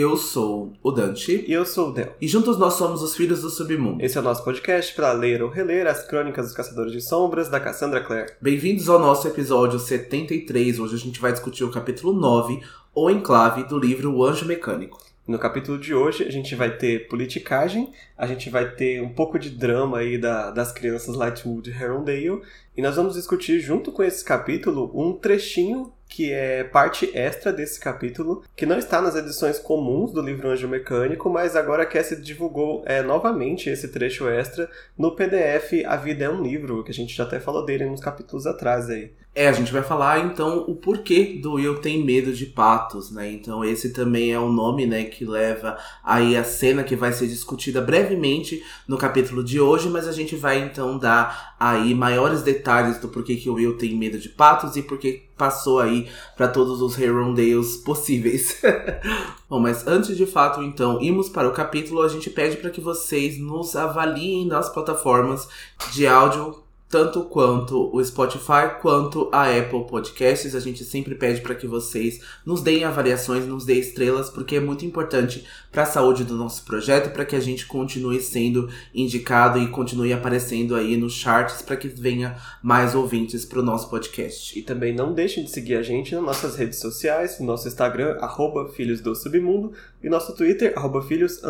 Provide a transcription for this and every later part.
Eu sou o Dante. E eu sou o Del. E juntos nós somos os Filhos do Submundo. Esse é o nosso podcast para ler ou reler as crônicas dos Caçadores de Sombras, da Cassandra Clare. Bem-vindos ao nosso episódio 73. Hoje a gente vai discutir o capítulo 9, O Enclave, do livro O Anjo Mecânico. No capítulo de hoje a gente vai ter politicagem, a gente vai ter um pouco de drama aí da, das crianças Lightwood e Herondale, e nós vamos discutir junto com esse capítulo um trechinho que é parte extra desse capítulo, que não está nas edições comuns do livro Anjo Mecânico, mas agora a Cassie divulgou é, novamente esse trecho extra no PDF A Vida é um Livro, que a gente já até falou dele nos capítulos atrás aí. É, a gente vai falar então o porquê do Eu Tem Medo de Patos, né? Então esse também é o nome, né, que leva aí a cena que vai ser discutida brevemente no capítulo de hoje, mas a gente vai então dar aí maiores detalhes do porquê que o Will tem medo de patos e porquê passou aí para todos os Herondales possíveis. Bom, mas antes de fato, então, irmos para o capítulo, a gente pede para que vocês nos avaliem nas plataformas de áudio tanto quanto o Spotify quanto a Apple Podcasts. A gente sempre pede para que vocês nos deem avaliações, nos deem estrelas, porque é muito importante para a saúde do nosso projeto, para que a gente continue sendo indicado e continue aparecendo aí nos charts para que venha mais ouvintes para o nosso podcast. E também não deixem de seguir a gente nas nossas redes sociais, no nosso Instagram, arroba Filhos do Submundo, e nosso Twitter, arroba Filhos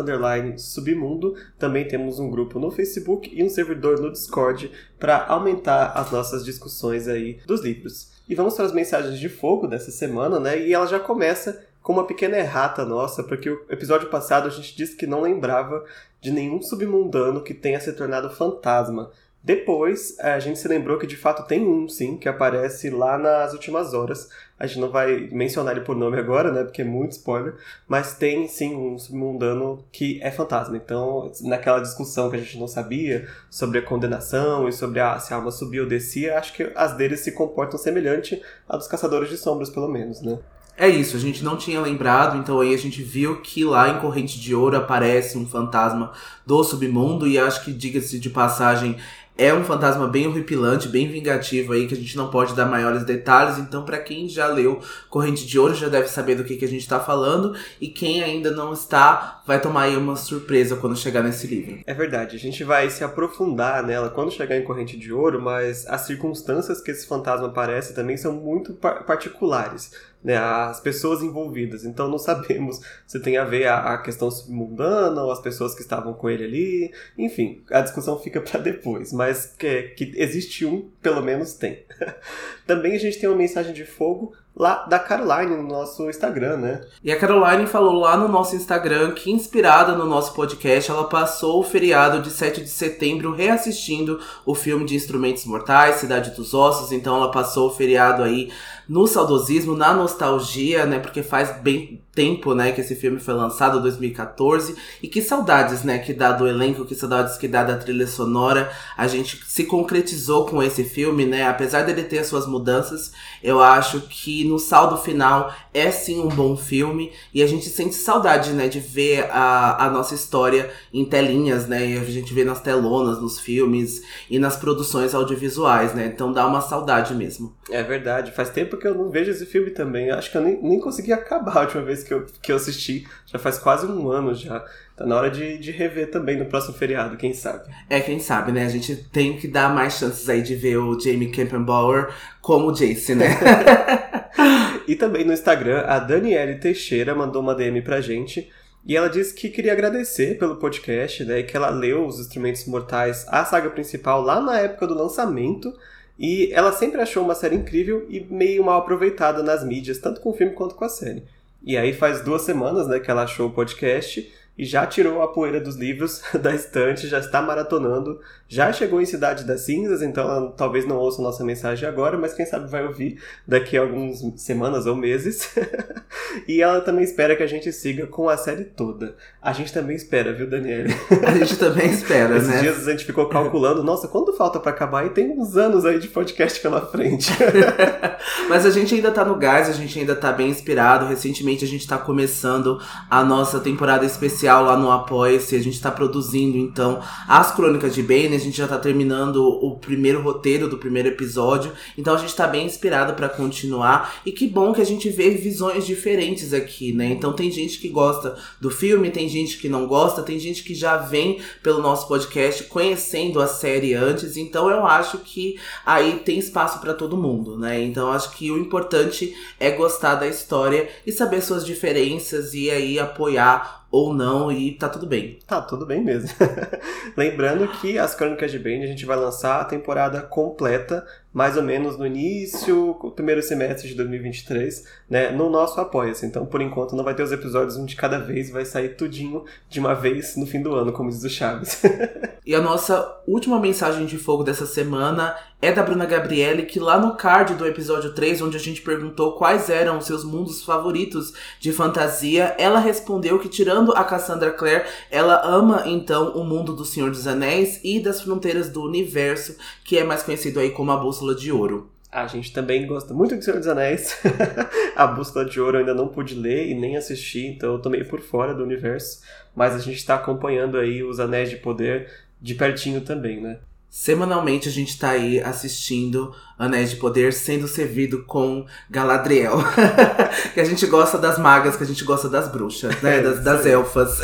Submundo. Também temos um grupo no Facebook e um servidor no Discord para aumentar as nossas discussões aí dos livros. E vamos para as mensagens de fogo dessa semana, né? E ela já começa com uma pequena errata nossa, porque o episódio passado a gente disse que não lembrava de nenhum submundano que tenha se tornado fantasma. Depois, a gente se lembrou que de fato tem um, sim, que aparece lá nas últimas horas. A gente não vai mencionar ele por nome agora, né, porque é muito spoiler, mas tem sim um submundano que é fantasma. Então, naquela discussão que a gente não sabia sobre a condenação e sobre a, se a alma subia ou descia, acho que as deles se comportam semelhante a dos caçadores de sombras, pelo menos, né? É isso, a gente não tinha lembrado, então aí a gente viu que lá em Corrente de Ouro aparece um fantasma do submundo, e acho que, diga-se de passagem, é um fantasma bem horripilante, bem vingativo aí, que a gente não pode dar maiores detalhes. Então, para quem já leu Corrente de Ouro, já deve saber do que, que a gente tá falando. E quem ainda não está, vai tomar aí uma surpresa quando chegar nesse livro. É verdade, a gente vai se aprofundar nela quando chegar em Corrente de Ouro, mas as circunstâncias que esse fantasma aparece também são muito par particulares né, as pessoas envolvidas. Então não sabemos se tem a ver a, a questão submundana ou as pessoas que estavam com ele ali. Enfim, a discussão fica para depois, mas que, que existe um, pelo menos tem. Também a gente tem uma mensagem de fogo lá da Caroline no nosso Instagram, né? E a Caroline falou lá no nosso Instagram que, inspirada no nosso podcast, ela passou o feriado de 7 de setembro reassistindo o filme de Instrumentos Mortais, Cidade dos Ossos. Então ela passou o feriado aí no saudosismo, na nostalgia, né? Porque faz bem tempo, né, que esse filme foi lançado, 2014. E que saudades, né, que dá do elenco, que saudades que dá da trilha sonora. A gente se concretizou com esse filme, né? Apesar dele ter as suas mudanças, eu acho que no saldo final é sim um bom filme. E a gente sente saudade, né, de ver a, a nossa história em telinhas, né? E a gente vê nas telonas, nos filmes e nas produções audiovisuais, né? Então dá uma saudade mesmo. É verdade. Faz tempo que eu não vejo esse filme também. Acho que eu nem, nem consegui acabar a última vez que eu, que eu assisti. Já faz quase um ano já. Tá na hora de, de rever também no próximo feriado, quem sabe. É, quem sabe, né? A gente tem que dar mais chances aí de ver o Jamie Campenbauer como Jace, né? e também no Instagram, a Daniele Teixeira mandou uma DM pra gente. E ela disse que queria agradecer pelo podcast, né? Que ela leu Os Instrumentos Mortais, a saga principal, lá na época do lançamento. E ela sempre achou uma série incrível e meio mal aproveitada nas mídias, tanto com o filme quanto com a série. E aí faz duas semanas né, que ela achou o podcast e já tirou a poeira dos livros da estante, já está maratonando, já chegou em Cidade das Cinzas, então ela talvez não ouça nossa mensagem agora, mas quem sabe vai ouvir daqui a algumas semanas ou meses. e ela também espera que a gente siga com a série toda. A gente também espera, viu, Daniele? A gente também espera, Esses né? Esses dias a gente ficou calculando, nossa, quanto falta para acabar? E tem uns anos aí de podcast pela frente. mas a gente ainda tá no gás, a gente ainda tá bem inspirado. Recentemente a gente tá começando a nossa temporada especial lá no Apoia-se. A gente está produzindo, então, as Crônicas de Bane. A gente já está terminando o primeiro roteiro do primeiro episódio. Então a gente está bem inspirado para continuar. E que bom que a gente vê visões diferentes aqui, né? Então tem gente que gosta do filme, tem gente que não gosta, tem gente que já vem pelo nosso podcast conhecendo a série antes. Então eu acho que aí tem espaço para todo mundo, né? Então acho que o importante é gostar da história e saber suas diferenças e aí apoiar ou não e tá tudo bem. Tá tudo bem mesmo. Lembrando que as Crônicas de Bane a gente vai lançar a temporada completa mais ou menos no início, primeiro semestre de 2023, né, no nosso Apoia-se. Então, por enquanto, não vai ter os episódios um de cada vez, vai sair tudinho de uma vez no fim do ano, como diz o Chaves. e a nossa última mensagem de fogo dessa semana é da Bruna Gabriele, que lá no card do episódio 3, onde a gente perguntou quais eram os seus mundos favoritos de fantasia, ela respondeu que, tirando a Cassandra Clare, ela ama então o mundo do Senhor dos Anéis e das fronteiras do universo, que é mais conhecido aí como a Bússola de Ouro. A gente também gosta muito de Senhor dos Anéis. a Bússola de Ouro eu ainda não pude ler e nem assistir, então eu tô meio por fora do universo. Mas a gente está acompanhando aí os Anéis de Poder de pertinho também, né? Semanalmente a gente tá aí assistindo Anéis de Poder sendo servido com Galadriel. que a gente gosta das magas, que a gente gosta das bruxas, né? Das, das elfas.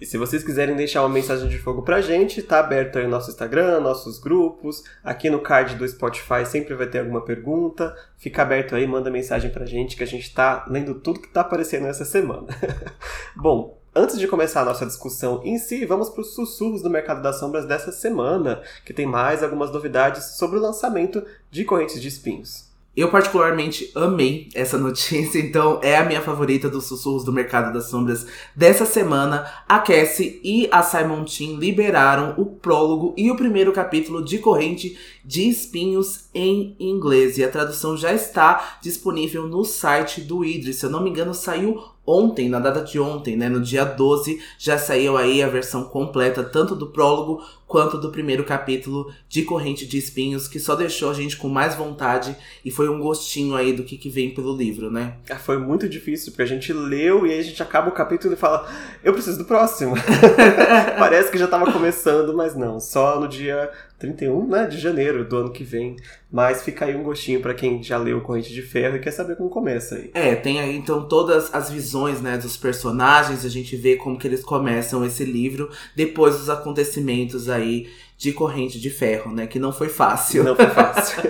e se vocês quiserem deixar uma mensagem de fogo pra gente, tá aberto aí o nosso Instagram, nossos grupos. Aqui no card do Spotify sempre vai ter alguma pergunta. Fica aberto aí, manda mensagem pra gente que a gente tá lendo tudo que tá aparecendo essa semana. Bom, Antes de começar a nossa discussão em si, vamos para os sussurros do mercado das sombras dessa semana, que tem mais algumas novidades sobre o lançamento de Correntes de Espinhos. Eu particularmente amei essa notícia, então é a minha favorita dos sussurros do mercado das sombras dessa semana. A Cassie e a Simon Team liberaram o prólogo e o primeiro capítulo de Corrente de Espinhos em inglês. E a tradução já está disponível no site do Idris. Se eu não me engano, saiu ontem, na data de ontem, né, no dia 12, já saiu aí a versão completa, tanto do prólogo quanto do primeiro capítulo de Corrente de Espinhos, que só deixou a gente com mais vontade e foi um gostinho aí do que, que vem pelo livro, né? Ah, foi muito difícil, porque a gente leu e aí a gente acaba o capítulo e fala, eu preciso do próximo. Parece que já estava começando, mas não, só no dia 31 né, de janeiro do ano que vem. Mas fica aí um gostinho para quem já leu Corrente de Ferro e quer saber como começa aí. É, tem aí então todas as visões né, dos personagens, a gente vê como que eles começam esse livro depois dos acontecimentos aí de corrente de ferro, né? Que não foi fácil. Não foi fácil.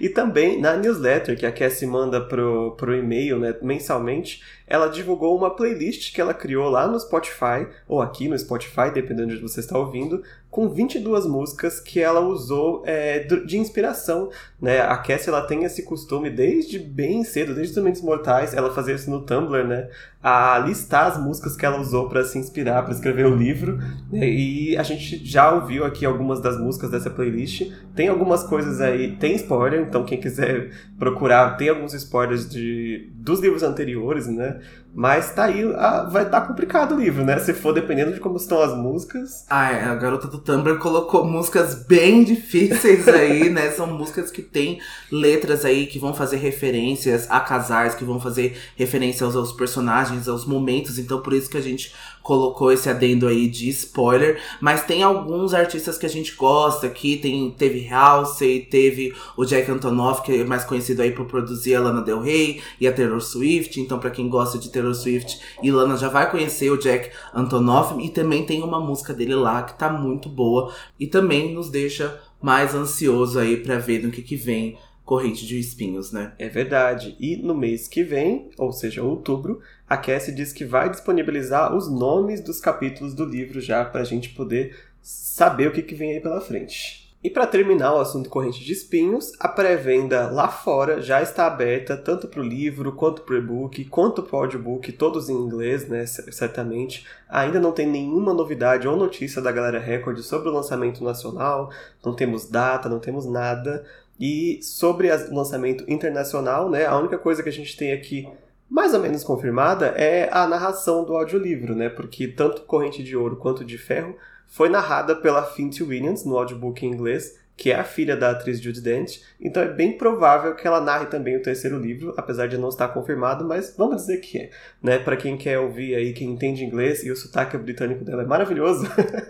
e também na newsletter que a Cassie manda pro, pro e-mail, né, mensalmente, ela divulgou uma playlist que ela criou lá no Spotify, ou aqui no Spotify, dependendo de onde você está ouvindo, com 22 músicas que ela usou é, de inspiração. Né? A Cassie ela tem esse costume desde bem cedo, desde os Mentes Mortais, ela fazia isso no Tumblr, né? A listar as músicas que ela usou para se inspirar, para escrever o livro. Né? E a gente já ouviu aqui algumas das músicas dessa playlist. Tem algumas coisas aí, tem spoiler, então quem quiser procurar, tem alguns spoilers de, dos livros anteriores, né? Mas tá aí, a, vai estar tá complicado o livro, né? Se for dependendo de como estão as músicas. Ah, é, a garota do Tumblr colocou músicas bem difíceis aí, né? São músicas que têm letras aí que vão fazer referências a casais, que vão fazer referência aos, aos personagens, aos momentos. Então, por isso que a gente colocou esse adendo aí de spoiler, mas tem alguns artistas que a gente gosta aqui, tem teve Halsey, teve o Jack Antonoff, que é mais conhecido aí por produzir a Lana Del Rey e a Taylor Swift, então para quem gosta de Taylor Swift e Lana já vai conhecer o Jack Antonoff e também tem uma música dele lá que tá muito boa e também nos deixa mais ansioso aí para ver no que que vem corrente de espinhos, né? É verdade. E no mês que vem, ou seja, outubro, a Cassie diz que vai disponibilizar os nomes dos capítulos do livro já para a gente poder saber o que, que vem aí pela frente. E para terminar o assunto corrente de espinhos, a pré-venda lá fora já está aberta tanto para o livro, quanto para o e-book, quanto para o audiobook, todos em inglês, né, certamente. Ainda não tem nenhuma novidade ou notícia da Galera Record sobre o lançamento nacional, não temos data, não temos nada, e sobre o lançamento internacional, né, a única coisa que a gente tem aqui mais ou menos confirmada é a narração do audiolivro, né, porque tanto Corrente de Ouro quanto de Ferro foi narrada pela Finthy Williams no audiobook em inglês, que é a filha da atriz Judy Dent, então é bem provável que ela narre também o terceiro livro, apesar de não estar confirmado, mas vamos dizer que é. Né? Para quem quer ouvir aí, quem entende inglês, e o sotaque britânico dela é maravilhoso,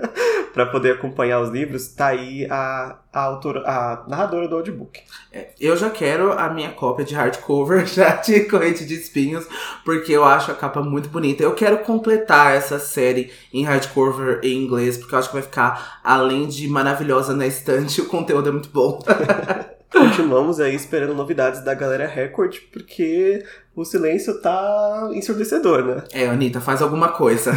para poder acompanhar os livros, tá aí a, a, autora, a narradora do audiobook. É, eu já quero a minha cópia de hardcover já de Corrente de Espinhos, porque eu acho a capa muito bonita. Eu quero completar essa série em hardcover em inglês, porque eu acho que vai ficar, além de maravilhosa na estante, o conteúdo é muito bom. Continuamos aí esperando novidades da galera Record, porque o silêncio tá ensurdecedor, né? É, Anitta, faz alguma coisa.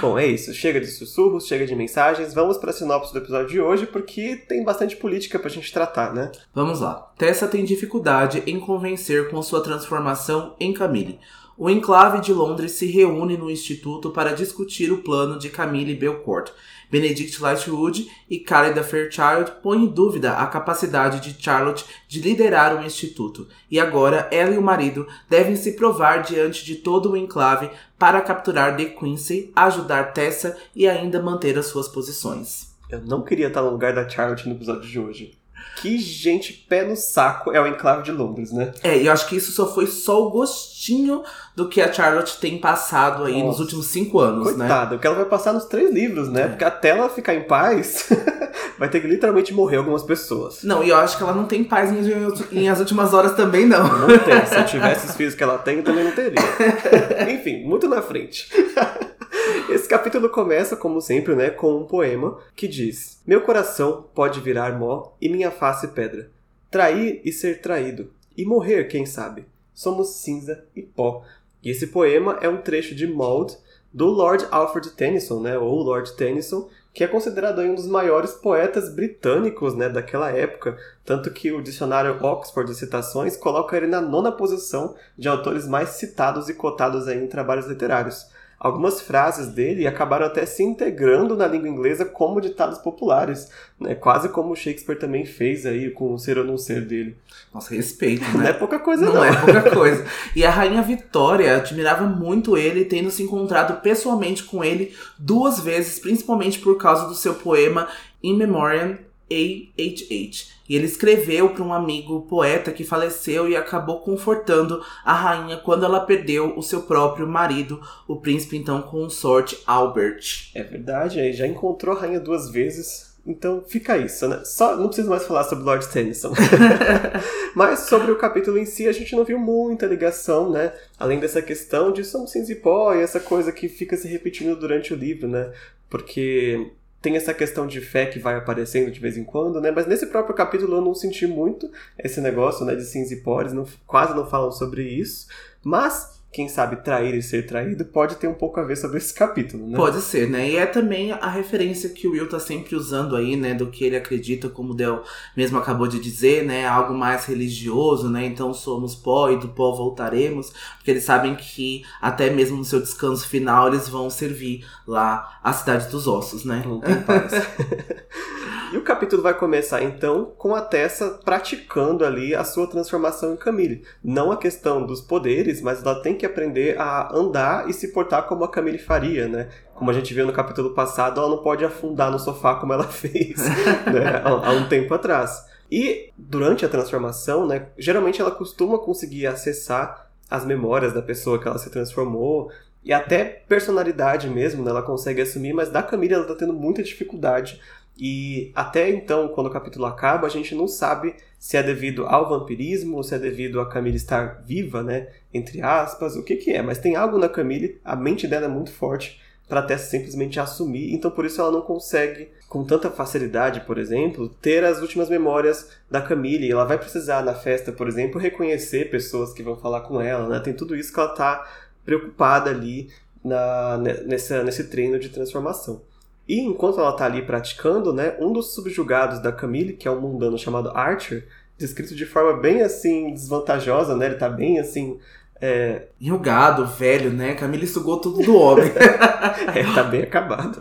Bom, é isso. Chega de sussurros, chega de mensagens. Vamos para a sinopse do episódio de hoje, porque tem bastante política pra gente tratar, né? Vamos lá. Tessa tem dificuldade em convencer com sua transformação em Camille. O enclave de Londres se reúne no instituto para discutir o plano de Camille Belcourt. Benedict Lightwood e Khalida Fairchild põem em dúvida a capacidade de Charlotte de liderar o instituto, e agora ela e o marido devem se provar diante de todo o enclave para capturar De Quincy, ajudar Tessa e ainda manter as suas posições. Eu não queria estar no lugar da Charlotte no episódio de hoje. Que gente pé no saco é o enclave de Londres, né? É, e eu acho que isso só foi só o gostinho do que a Charlotte tem passado aí Nossa. nos últimos cinco anos, Coitada, né? Coitada, o que ela vai passar nos três livros, né? É. Porque até ela ficar em paz, vai ter que literalmente morrer algumas pessoas. Não, e eu acho que ela não tem paz em, em as últimas horas também, não. Não tem. Se eu tivesse os filhos que ela tem, eu também não teria. Enfim, muito na frente. Esse capítulo começa, como sempre, né, com um poema que diz: Meu coração pode virar mó e minha face pedra. Trair e ser traído. E morrer, quem sabe? Somos cinza e pó. E esse poema é um trecho de Maud do Lord Alfred Tennyson, né, ou Lord Tennyson, que é considerado um dos maiores poetas britânicos né, daquela época, tanto que o dicionário Oxford de Citações coloca ele na nona posição de autores mais citados e cotados aí em trabalhos literários algumas frases dele acabaram até se integrando na língua inglesa como ditados populares, né? Quase como Shakespeare também fez aí com o ser ou não ser dele. Nossa, respeito, né? Não é pouca coisa não. Não é pouca coisa. E a rainha Vitória admirava muito ele, tendo se encontrado pessoalmente com ele duas vezes, principalmente por causa do seu poema In Memoriam A.H.H. E ele escreveu para um amigo poeta que faleceu e acabou confortando a rainha quando ela perdeu o seu próprio marido, o príncipe então consorte Albert. É verdade, aí já encontrou a rainha duas vezes. Então fica isso, né? Só não preciso mais falar sobre Lord Tennyson. Mas sobre o capítulo em si, a gente não viu muita ligação, né? Além dessa questão de somos e pó e essa coisa que fica se repetindo durante o livro, né? Porque tem essa questão de fé que vai aparecendo de vez em quando, né? Mas nesse próprio capítulo eu não senti muito esse negócio, né, de cinza e pores, não, quase não falam sobre isso. Mas quem sabe trair e ser traído pode ter um pouco a ver sobre esse capítulo, né? Pode ser, né? E é também a referência que o Will tá sempre usando aí, né? Do que ele acredita, como o Del mesmo acabou de dizer, né? Algo mais religioso, né? Então somos pó e do pó voltaremos. Porque eles sabem que até mesmo no seu descanso final eles vão servir lá a cidade dos ossos, né? Não tem paz. E o capítulo vai começar então com a Tessa praticando ali a sua transformação em Camille. Não a questão dos poderes, mas ela tem que aprender a andar e se portar como a Camille faria, né? Como a gente viu no capítulo passado, ela não pode afundar no sofá como ela fez né? há um tempo atrás. E durante a transformação, né, geralmente ela costuma conseguir acessar as memórias da pessoa que ela se transformou e até personalidade mesmo, né, ela consegue assumir, mas da Camille ela tá tendo muita dificuldade e até então, quando o capítulo acaba, a gente não sabe se é devido ao vampirismo ou se é devido a Camille estar viva, né? Entre aspas, o que que é. Mas tem algo na Camille, a mente dela é muito forte para até simplesmente assumir, então por isso ela não consegue, com tanta facilidade, por exemplo, ter as últimas memórias da Camille. Ela vai precisar na festa, por exemplo, reconhecer pessoas que vão falar com ela, né? Tem tudo isso que ela está preocupada ali na, nessa, nesse treino de transformação. E enquanto ela está ali praticando, né, um dos subjugados da Camille, que é um mundano chamado Archer, descrito de forma bem assim desvantajosa, né? Ele tá bem assim. É... Enrugado, velho, né? Camille sugou tudo do homem. é, tá bem acabado.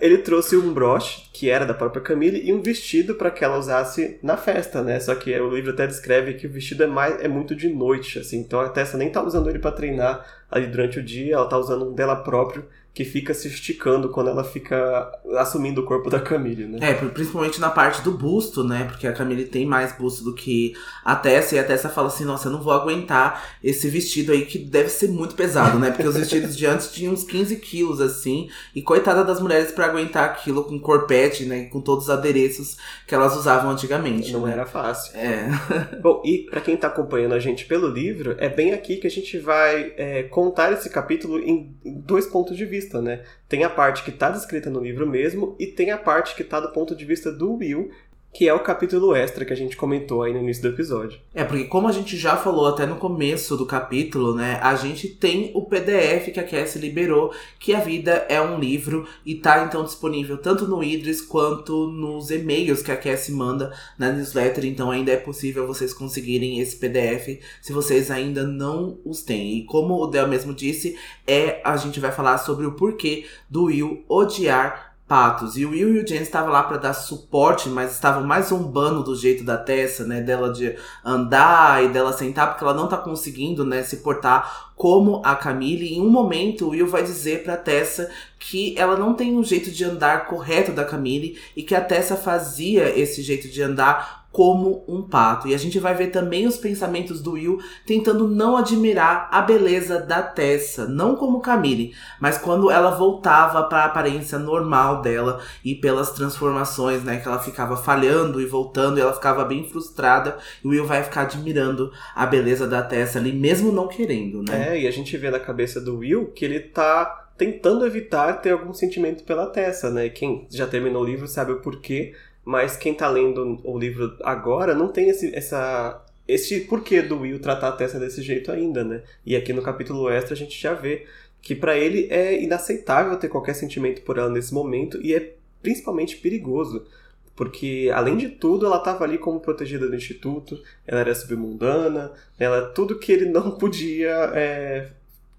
Ele trouxe um broche, que era da própria Camille, e um vestido para que ela usasse na festa, né? Só que o livro até descreve que o vestido é, mais, é muito de noite, assim. Então a Tessa nem tá usando ele para treinar ali durante o dia, ela tá usando um dela próprio que fica se esticando quando ela fica assumindo o corpo da Camille, né? É, principalmente na parte do busto, né? Porque a Camille tem mais busto do que a Tessa, e a Tessa fala assim: nossa, eu não vou aguentar esse vestido aí que deve ser muito pesado, né? Porque os vestidos de antes tinham uns 15 quilos, assim, e coitada das mulheres para aguentar aquilo com corpete, né? Com todos os adereços que elas usavam antigamente. Não né? era fácil. É. Bom, e para quem tá acompanhando a gente pelo livro, é bem aqui que a gente vai é, contar esse capítulo em dois pontos de vista vista, né? Tem a parte que está descrita no livro mesmo e tem a parte que está do ponto de vista do Will, que é o capítulo extra que a gente comentou aí no início do episódio. É, porque como a gente já falou até no começo do capítulo, né, a gente tem o PDF que a Cassie liberou, que a vida é um livro e tá então disponível tanto no Idris quanto nos e-mails que a Cassie manda na newsletter, então ainda é possível vocês conseguirem esse PDF se vocês ainda não os têm. E como o Del mesmo disse, é a gente vai falar sobre o porquê do Will odiar patos. E o Will e o James estavam lá para dar suporte, mas estavam mais zombando do jeito da Tessa, né? Dela de andar e dela sentar, porque ela não tá conseguindo, né, se portar como a Camille. E em um momento, o Will vai dizer pra Tessa que ela não tem um jeito de andar correto da Camille e que a Tessa fazia esse jeito de andar como um pato. E a gente vai ver também os pensamentos do Will tentando não admirar a beleza da Tessa, não como Camille, mas quando ela voltava para a aparência normal dela e pelas transformações, né, que ela ficava falhando e voltando, e ela ficava bem frustrada, e o Will vai ficar admirando a beleza da Tessa ali, mesmo não querendo, né? É, e a gente vê na cabeça do Will que ele tá tentando evitar ter algum sentimento pela Tessa, né? Quem já terminou o livro sabe o porquê mas quem tá lendo o livro agora não tem esse, essa, esse porquê do Will tratar a Tessa desse jeito ainda, né? E aqui no capítulo extra a gente já vê que para ele é inaceitável ter qualquer sentimento por ela nesse momento e é principalmente perigoso. Porque, além de tudo, ela estava ali como protegida do instituto, ela era submundana, ela tudo que ele não podia é,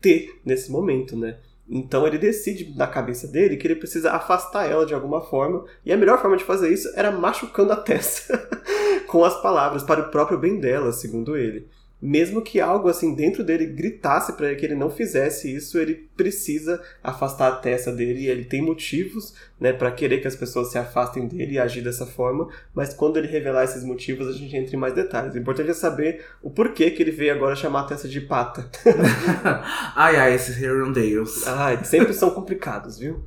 ter nesse momento, né? Então ele decide na cabeça dele que ele precisa afastar ela de alguma forma, e a melhor forma de fazer isso era machucando a Tessa com as palavras para o próprio bem dela, segundo ele mesmo que algo assim dentro dele gritasse para ele que ele não fizesse isso, ele precisa afastar a testa dele e ele tem motivos, né, para querer que as pessoas se afastem dele e agir dessa forma, mas quando ele revelar esses motivos, a gente entra em mais detalhes. O importante é saber o porquê que ele veio agora chamar a testa de pata. ai ai, esses Herondales. Ai, sempre são complicados, viu?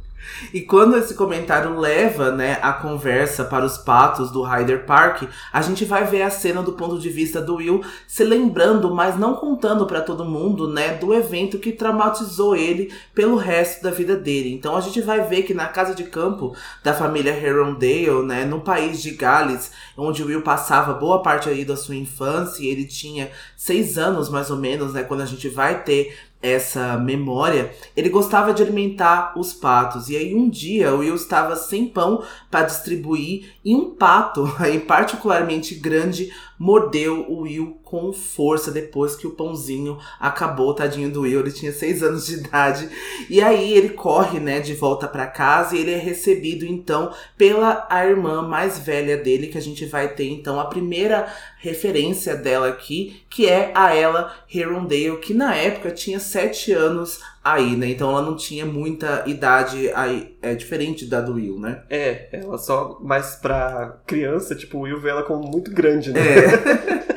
E quando esse comentário leva, né, a conversa para os patos do Hyder Park, a gente vai ver a cena do ponto de vista do Will se lembrando, mas não contando para todo mundo, né, do evento que traumatizou ele pelo resto da vida dele. Então a gente vai ver que na casa de campo da família Herondale, né, no país de Gales, onde o Will passava boa parte aí da sua infância, ele tinha seis anos mais ou menos, né, quando a gente vai ter essa memória, ele gostava de alimentar os patos. E aí um dia o Will estava sem pão para distribuir e um pato, aí particularmente grande, mordeu o Will com força depois que o pãozinho acabou, tadinho do Will, ele tinha seis anos de idade. E aí ele corre, né, de volta para casa e ele é recebido então pela a irmã mais velha dele, que a gente vai ter então a primeira referência dela aqui, que é a ela Herondale, que na época tinha sete anos aí, né? Então ela não tinha muita idade aí, é diferente da do Will, né? É, ela só mais pra criança, tipo, o Will vê ela como muito grande, né? É.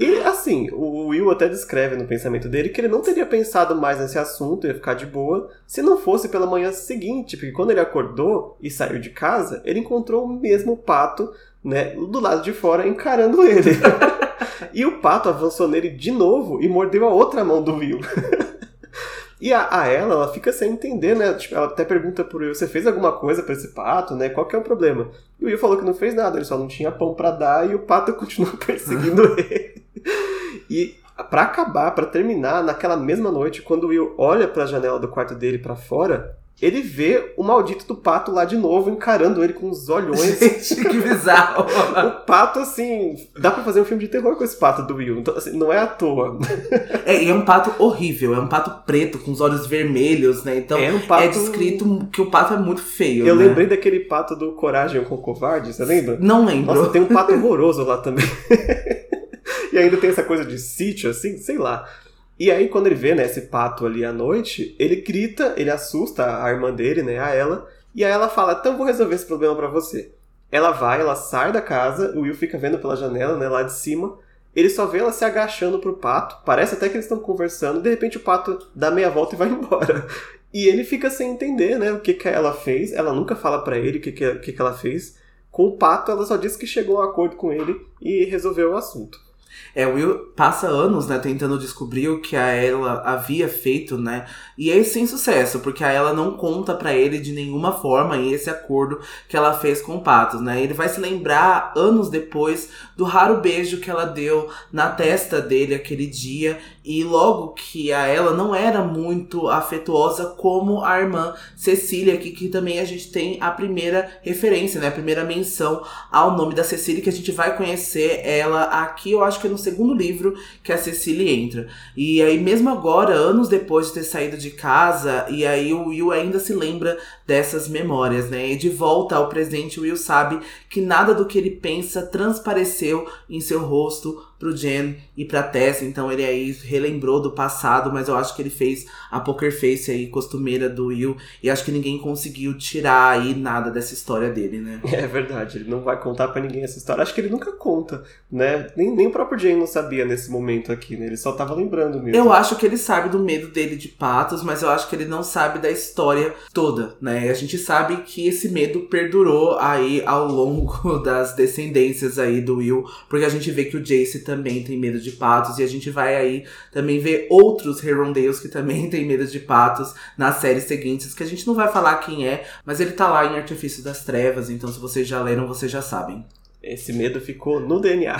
E assim, o Will até descreve no pensamento dele que ele não teria pensado mais nesse assunto, ia ficar de boa, se não fosse pela manhã seguinte, porque quando ele acordou e saiu de casa, ele encontrou o mesmo pato, né, do lado de fora, encarando ele. e o pato avançou nele de novo e mordeu a outra mão do Will. E a, a, ela, ela fica sem entender, né? Tipo, ela até pergunta pro Will, você fez alguma coisa para esse pato, né? Qual que é o problema? E o Will falou que não fez nada, ele só não tinha pão para dar e o pato continua perseguindo ele. E para acabar, para terminar, naquela mesma noite, quando o Will olha para a janela do quarto dele para fora, ele vê o maldito do pato lá de novo, encarando ele com os olhões. Gente, que bizarro! o pato, assim, dá pra fazer um filme de terror com esse pato do Will. Então, assim, não é à toa. É, e é um pato horrível, é um pato preto, com os olhos vermelhos, né? Então é, um pato... é descrito que o pato é muito feio. Eu né? lembrei daquele pato do Coragem com o Covarde, você lembra? Não lembro. Nossa, tem um pato horroroso lá também. e ainda tem essa coisa de sítio, assim, sei lá. E aí, quando ele vê, né, esse pato ali à noite, ele grita, ele assusta a irmã dele, né, a ela, e aí ela fala, então vou resolver esse problema para você. Ela vai, ela sai da casa, o Will fica vendo pela janela, né, lá de cima, ele só vê ela se agachando pro pato, parece até que eles estão conversando, de repente o pato dá meia volta e vai embora. E ele fica sem entender, né, o que que ela fez, ela nunca fala para ele o que que, que que ela fez. Com o pato, ela só disse que chegou a um acordo com ele e resolveu o assunto. É, Will passa anos, né, tentando descobrir o que a ela havia feito, né? E é sem sucesso, porque a ela não conta para ele de nenhuma forma esse acordo que ela fez com o Patos, né? Ele vai se lembrar anos depois do raro beijo que ela deu na testa dele aquele dia e logo que a ela não era muito afetuosa como a irmã Cecília, que, que também a gente tem a primeira referência, né? A primeira menção ao nome da Cecília, que a gente vai conhecer ela aqui, eu acho que no segundo livro que a Cecília entra. E aí, mesmo agora, anos depois de ter saído de casa, e aí o Will ainda se lembra dessas memórias, né? E de volta ao presente, o Will sabe que nada do que ele pensa transpareceu em seu rosto pro Jen e pra Tessa, então ele aí relembrou do passado, mas eu acho que ele fez a poker face aí costumeira do Will e acho que ninguém conseguiu tirar aí nada dessa história dele, né? É verdade, ele não vai contar para ninguém essa história. Acho que ele nunca conta, né? Nem, nem o próprio Jen não sabia nesse momento aqui, né? Ele só tava lembrando mesmo. Eu acho que ele sabe do medo dele de patos, mas eu acho que ele não sabe da história toda, né? A gente sabe que esse medo perdurou aí ao longo das descendências aí do Will, porque a gente vê que o Jace também tem medo de patos. E a gente vai aí também ver outros Herondales que também tem medo de patos nas séries seguintes, que a gente não vai falar quem é, mas ele tá lá em Artifício das Trevas, então se vocês já leram, vocês já sabem. Esse medo ficou no DNA.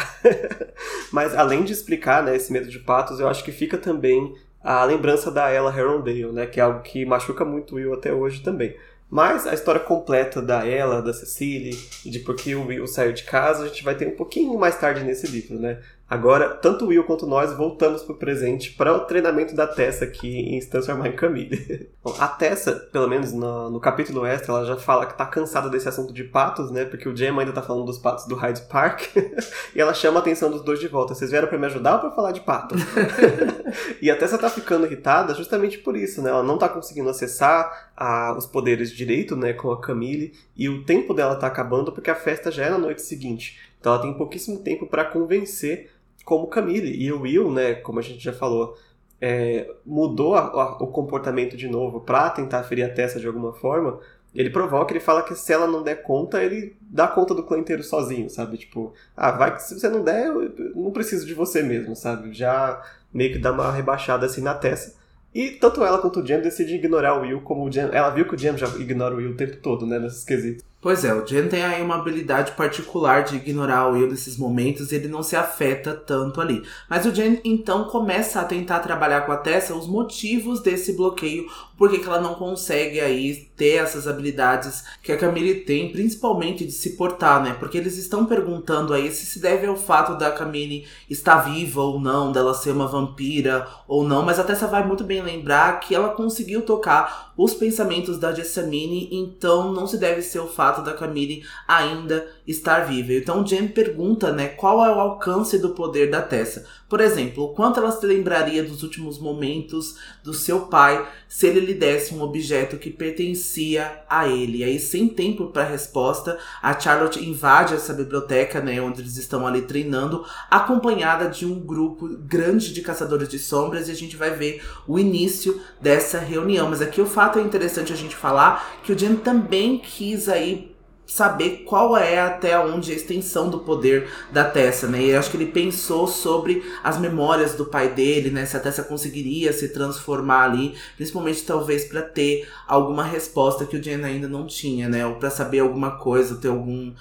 mas além de explicar né, esse medo de patos, eu acho que fica também a lembrança da Ella Herondale, né, que é algo que machuca muito o Will até hoje também. Mas a história completa da ela, da Cecily, de por que o Will saiu de casa, a gente vai ter um pouquinho mais tarde nesse livro, né? Agora, tanto o Will quanto nós voltamos para o presente para o treinamento da Tessa aqui em Transformar em Camille. Bom, a Tessa, pelo menos no, no, capítulo extra, ela já fala que está cansada desse assunto de patos, né? Porque o Jam ainda está falando dos patos do Hyde Park. e ela chama a atenção dos dois de volta. Vocês vieram para me ajudar ou para falar de pato? e a Tessa está ficando irritada justamente por isso, né? Ela não está conseguindo acessar a, os poderes direito, né? Com a Camille. E o tempo dela está acabando porque a festa já é na noite seguinte. Então ela tem pouquíssimo tempo para convencer como Camille. E o Will, né, como a gente já falou, é, mudou a, a, o comportamento de novo para tentar ferir a Tessa de alguma forma, ele provoca, ele fala que se ela não der conta, ele dá conta do clã inteiro sozinho, sabe? Tipo, ah, vai que se você não der, eu não preciso de você mesmo, sabe? Já meio que dá uma rebaixada assim na Tessa. E tanto ela quanto o Jam decidem ignorar o Will, como o Jam, ela viu que o Jam já ignora o Will o tempo todo, né, nesses quesitos. Pois é, o Jen tem aí uma habilidade particular de ignorar o Will nesses momentos e ele não se afeta tanto ali. Mas o Jen então começa a tentar trabalhar com a Tessa os motivos desse bloqueio, porque que ela não consegue aí ter essas habilidades que a Camille tem, principalmente de se portar, né? Porque eles estão perguntando aí se se deve ao fato da Camille estar viva ou não, dela ser uma vampira ou não, mas a Tessa vai muito bem lembrar que ela conseguiu tocar os pensamentos da Jessamine, então não se deve ser o fato da Camille ainda estar viva. Então Jen pergunta, né, qual é o alcance do poder da Tessa. Por exemplo, o quanto ela se lembraria dos últimos momentos do seu pai se ele lhe desse um objeto que pertencia a ele. E aí, sem tempo para resposta, a Charlotte invade essa biblioteca, né, onde eles estão ali treinando, acompanhada de um grupo grande de caçadores de sombras, e a gente vai ver o início dessa reunião. Mas aqui o fato é interessante a gente falar que o Jen também quis aí saber qual é até onde a extensão do poder da Tessa, né? E eu acho que ele pensou sobre as memórias do pai dele, né? Se a Tessa conseguiria se transformar ali, principalmente talvez para ter alguma resposta que o Jen ainda não tinha, né? Ou para saber alguma coisa, ter algum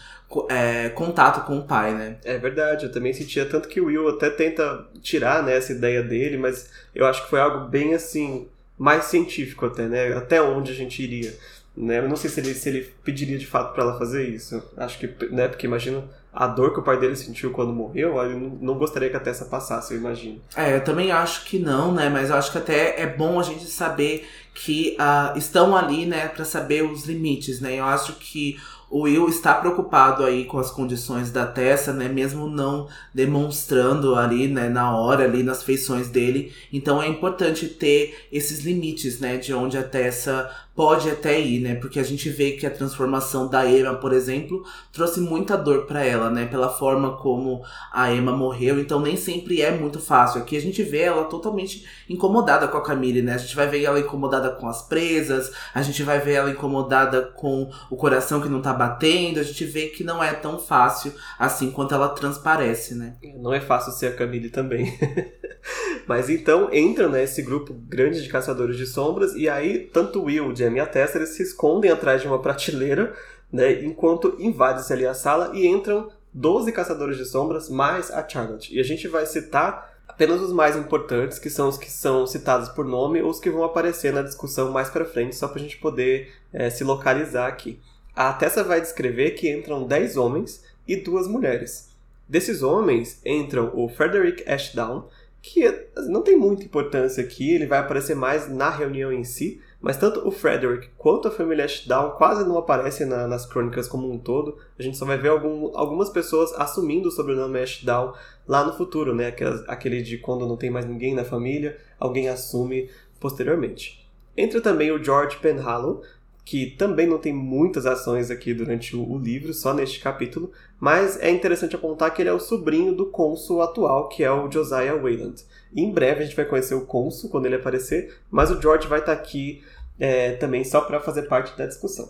é, contato com o pai, né? É verdade, eu também sentia tanto que o Will até tenta tirar né, essa ideia dele, mas eu acho que foi algo bem assim mais científico até, né? Até onde a gente iria. Né? Eu não sei se ele, se ele pediria de fato para ela fazer isso. Acho que, né? Porque imagina a dor que o pai dele sentiu quando morreu, ele não gostaria que a Tessa passasse, eu imagino. É, eu também acho que não, né? Mas eu acho que até é bom a gente saber que uh, estão ali, né, para saber os limites, né? Eu acho que o Will está preocupado aí com as condições da Tessa, né? Mesmo não demonstrando ali, né, na hora, ali nas feições dele. Então é importante ter esses limites, né? De onde a Tessa pode até ir, né? Porque a gente vê que a transformação da Emma, por exemplo, trouxe muita dor para ela, né? Pela forma como a Emma morreu. Então nem sempre é muito fácil. Aqui a gente vê ela totalmente incomodada com a Camille, né? A gente vai ver ela incomodada com as presas, a gente vai ver ela incomodada com o coração que não tá batendo. A gente vê que não é tão fácil assim quanto ela transparece, né? Não é fácil ser a Camille também. Mas então entra nesse né, grupo grande de caçadores de sombras e aí tanto Will, e a Tessa eles se escondem atrás de uma prateleira, né, enquanto invade-se ali a sala e entram 12 caçadores de sombras mais a Charlotte. E a gente vai citar apenas os mais importantes, que são os que são citados por nome ou os que vão aparecer na discussão mais para frente, só para a gente poder é, se localizar aqui. A Tessa vai descrever que entram 10 homens e duas mulheres. Desses homens entram o Frederick Ashdown, que não tem muita importância aqui, ele vai aparecer mais na reunião em si, mas tanto o Frederick quanto a família Ashdown quase não aparecem na, nas crônicas como um todo. A gente só vai ver algum, algumas pessoas assumindo o sobrenome Ashdown lá no futuro, né? Aquelas, aquele de quando não tem mais ninguém na família, alguém assume posteriormente. Entra também o George Penhallow, que também não tem muitas ações aqui durante o, o, livro, só neste capítulo, mas é interessante apontar que ele é o sobrinho do cônsul atual, que é o Josiah Wayland. Em breve a gente vai conhecer o cônsul quando ele aparecer, mas o George vai estar aqui é, também só para fazer parte da discussão.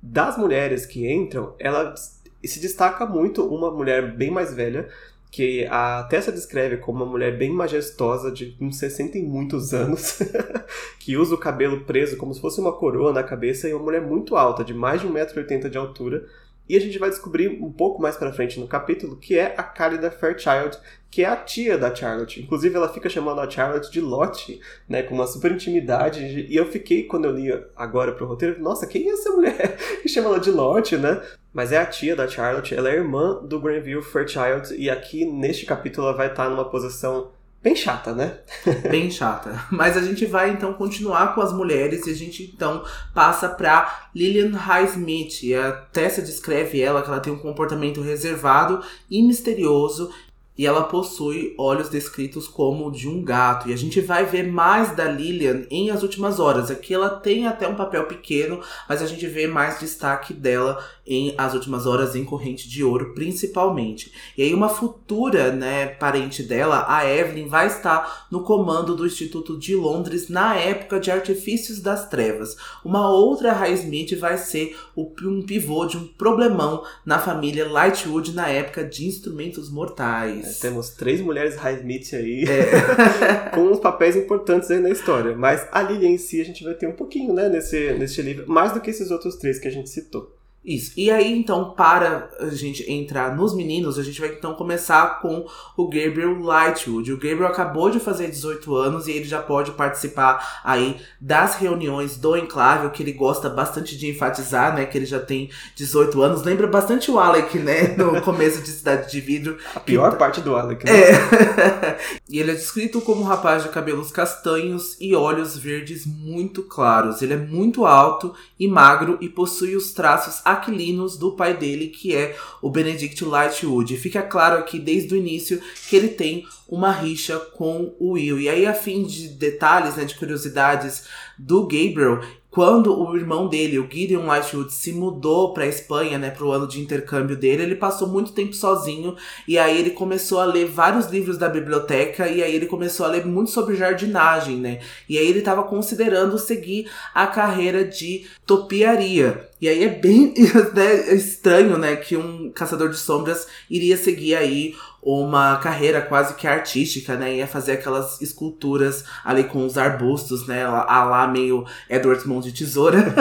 Das mulheres que entram, ela se destaca muito uma mulher bem mais velha, que a Tessa descreve como uma mulher bem majestosa, de uns 60 e muitos anos, que usa o cabelo preso como se fosse uma coroa na cabeça e uma mulher muito alta, de mais de 1,80m de altura. E a gente vai descobrir um pouco mais pra frente no capítulo que é a Cálida Fairchild, que é a tia da Charlotte. Inclusive, ela fica chamando a Charlotte de Lotte, né, com uma super intimidade. E eu fiquei, quando eu li agora pro roteiro, nossa, quem é essa mulher que chama ela de Lotte, né? Mas é a tia da Charlotte, ela é irmã do Granville Fairchild, e aqui neste capítulo ela vai estar numa posição bem chata, né? bem chata. Mas a gente vai então continuar com as mulheres e a gente então passa para Lillian Highsmith. E a Tessa descreve ela que ela tem um comportamento reservado e misterioso e ela possui olhos descritos como de um gato. E a gente vai ver mais da Lillian em As Últimas Horas. Aqui ela tem até um papel pequeno, mas a gente vê mais destaque dela em As Últimas Horas em Corrente de Ouro, principalmente. E aí uma futura, né, parente dela, a Evelyn, vai estar no comando do Instituto de Londres na época de Artifícios das Trevas. Uma outra Highsmith vai ser um pivô de um problemão na família Lightwood na época de Instrumentos Mortais. É, temos três mulheres Highsmith aí, é. com uns papéis importantes aí na história. Mas a Lilian em si a gente vai ter um pouquinho, né, nesse, nesse livro, mais do que esses outros três que a gente citou. Isso. E aí, então, para a gente entrar nos meninos, a gente vai então começar com o Gabriel Lightwood. O Gabriel acabou de fazer 18 anos e ele já pode participar aí das reuniões do Enclave, o que ele gosta bastante de enfatizar, né? Que ele já tem 18 anos. Lembra bastante o Alec, né? No começo de Cidade de Vidro. A pior parte do Alec, né? É. e ele é descrito como um rapaz de cabelos castanhos e olhos verdes muito claros. Ele é muito alto e magro e possui os traços aquilinos do pai dele, que é o Benedict Lightwood. Fica claro aqui desde o início que ele tem uma rixa com o Will. E aí, a fim de detalhes, né, de curiosidades do Gabriel, quando o irmão dele, o Gideon Lightwood, se mudou para Espanha, né, para o ano de intercâmbio dele, ele passou muito tempo sozinho e aí ele começou a ler vários livros da biblioteca e aí ele começou a ler muito sobre jardinagem, né? E aí ele estava considerando seguir a carreira de topiaria. E aí é bem né, estranho, né, que um caçador de sombras iria seguir aí uma carreira quase que artística, né? Ia fazer aquelas esculturas ali com os arbustos, né? A lá meio Edward Mão de Tesoura.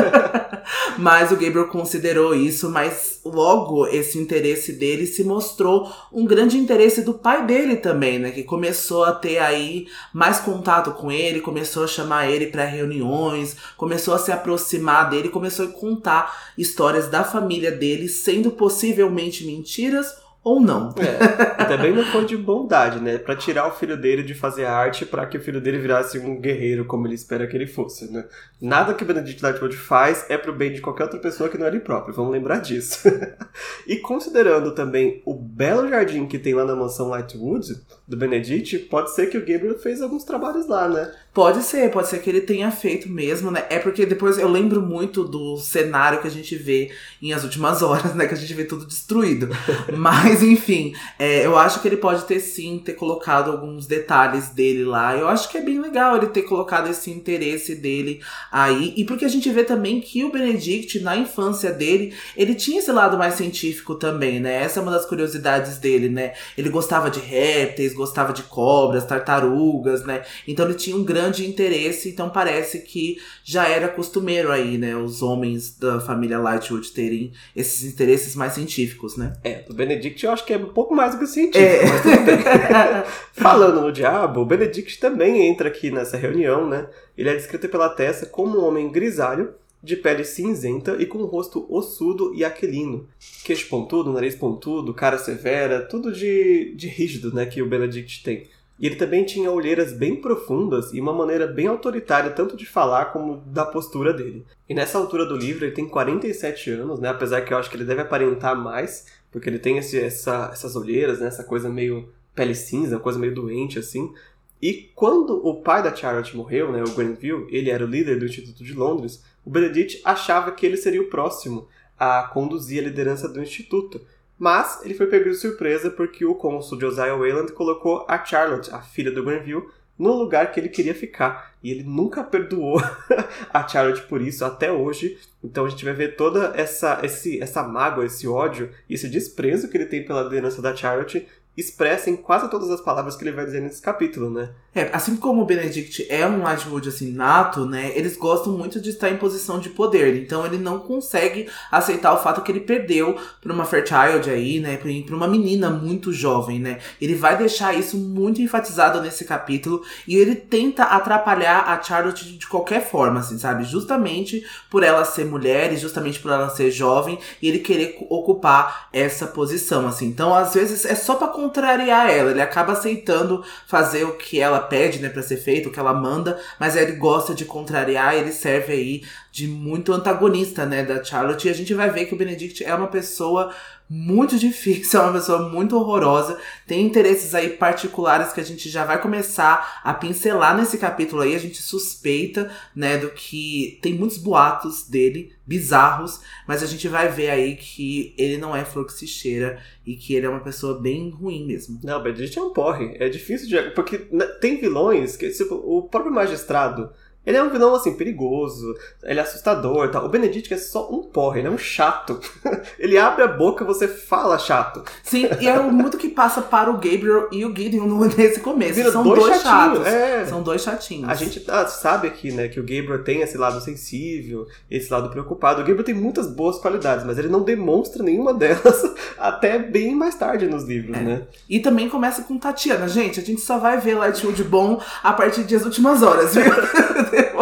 mas o Gabriel considerou isso, mas logo esse interesse dele se mostrou um grande interesse do pai dele também, né? Que começou a ter aí mais contato com ele, começou a chamar ele para reuniões, começou a se aproximar dele, começou a contar histórias da família dele, sendo possivelmente mentiras ou não. É, também não foi de bondade, né? Pra tirar o filho dele de fazer arte para que o filho dele virasse um guerreiro como ele espera que ele fosse, né? Nada que o Benedict Lightwood faz é pro bem de qualquer outra pessoa que não é ele próprio, vamos lembrar disso. e considerando também o belo jardim que tem lá na mansão Lightwood, do Benedict, pode ser que o Gabriel fez alguns trabalhos lá, né? Pode ser, pode ser que ele tenha feito mesmo, né? É porque depois eu lembro muito do cenário que a gente vê em As Últimas Horas, né? Que a gente vê tudo destruído. Mas, enfim, é, eu acho que ele pode ter sim, ter colocado alguns detalhes dele lá. Eu acho que é bem legal ele ter colocado esse interesse dele aí. E porque a gente vê também que o Benedict, na infância dele, ele tinha esse lado mais científico também, né? Essa é uma das curiosidades dele, né? Ele gostava de répteis, gostava de cobras, tartarugas, né? Então ele tinha um grande grande interesse, então parece que já era costumeiro aí, né, os homens da família Lightwood terem esses interesses mais científicos, né? É, o Benedict eu acho que é um pouco mais do que científico, é. Falando no diabo, o Benedict também entra aqui nessa reunião, né? Ele é descrito pela Tessa como um homem grisalho, de pele cinzenta e com um rosto ossudo e aquilino. Queixo pontudo, nariz pontudo, cara severa, tudo de, de rígido, né, que o Benedict tem. E ele também tinha olheiras bem profundas e uma maneira bem autoritária tanto de falar como da postura dele. E nessa altura do livro ele tem 47 anos, né? Apesar que eu acho que ele deve aparentar mais, porque ele tem esse, essa, essas olheiras, né? Essa coisa meio pele cinza, coisa meio doente assim. E quando o pai da Charlotte morreu, né, o Grenville, ele era o líder do Instituto de Londres, o Benedict achava que ele seria o próximo a conduzir a liderança do instituto, mas ele foi pego de surpresa porque o cônsul Josiah Wayland colocou a Charlotte, a filha do Grenville, no lugar que ele queria ficar. E ele nunca perdoou a Charlotte por isso até hoje. Então a gente vai ver toda essa, esse, essa mágoa, esse ódio e esse desprezo que ele tem pela liderança da Charlotte expressa em quase todas as palavras que ele vai dizer nesse capítulo, né? É, assim como o Benedict é um Lightwood assim nato, né? Eles gostam muito de estar em posição de poder. Então ele não consegue aceitar o fato que ele perdeu para uma Fairchild aí, né? Para uma menina muito jovem, né? Ele vai deixar isso muito enfatizado nesse capítulo e ele tenta atrapalhar a Charlotte de qualquer forma, assim, sabe? Justamente por ela ser mulher e justamente por ela ser jovem e ele querer ocupar essa posição, assim. Então, às vezes é só para contrariar ela. Ele acaba aceitando fazer o que ela pede, né, para ser feito, o que ela manda, mas ele gosta de contrariar, ele serve aí de muito antagonista, né, da Charlotte. E a gente vai ver que o Benedict é uma pessoa muito difícil, é uma pessoa muito horrorosa, tem interesses aí particulares que a gente já vai começar a pincelar nesse capítulo aí, a gente suspeita, né, do que tem muitos boatos dele, bizarros, mas a gente vai ver aí que ele não é flor que se cheira e que ele é uma pessoa bem ruim mesmo. Não, Benedict é um porre, é difícil de... porque né, tem vilões que, tipo, o próprio magistrado ele é um vilão, assim, perigoso, ele é assustador e tal. O Benedict é só um porra, ele é um chato. ele abre a boca você fala chato. Sim, e é muito que passa para o Gabriel e o Gideon nesse começo. Vira São dois, dois chatos. É. São dois chatinhos. A gente ah, sabe aqui, né, que o Gabriel tem esse lado sensível, esse lado preocupado. O Gabriel tem muitas boas qualidades, mas ele não demonstra nenhuma delas até bem mais tarde nos livros, é. né? E também começa com Tatiana. Gente, a gente só vai ver Lightwood bom a partir das últimas horas, viu?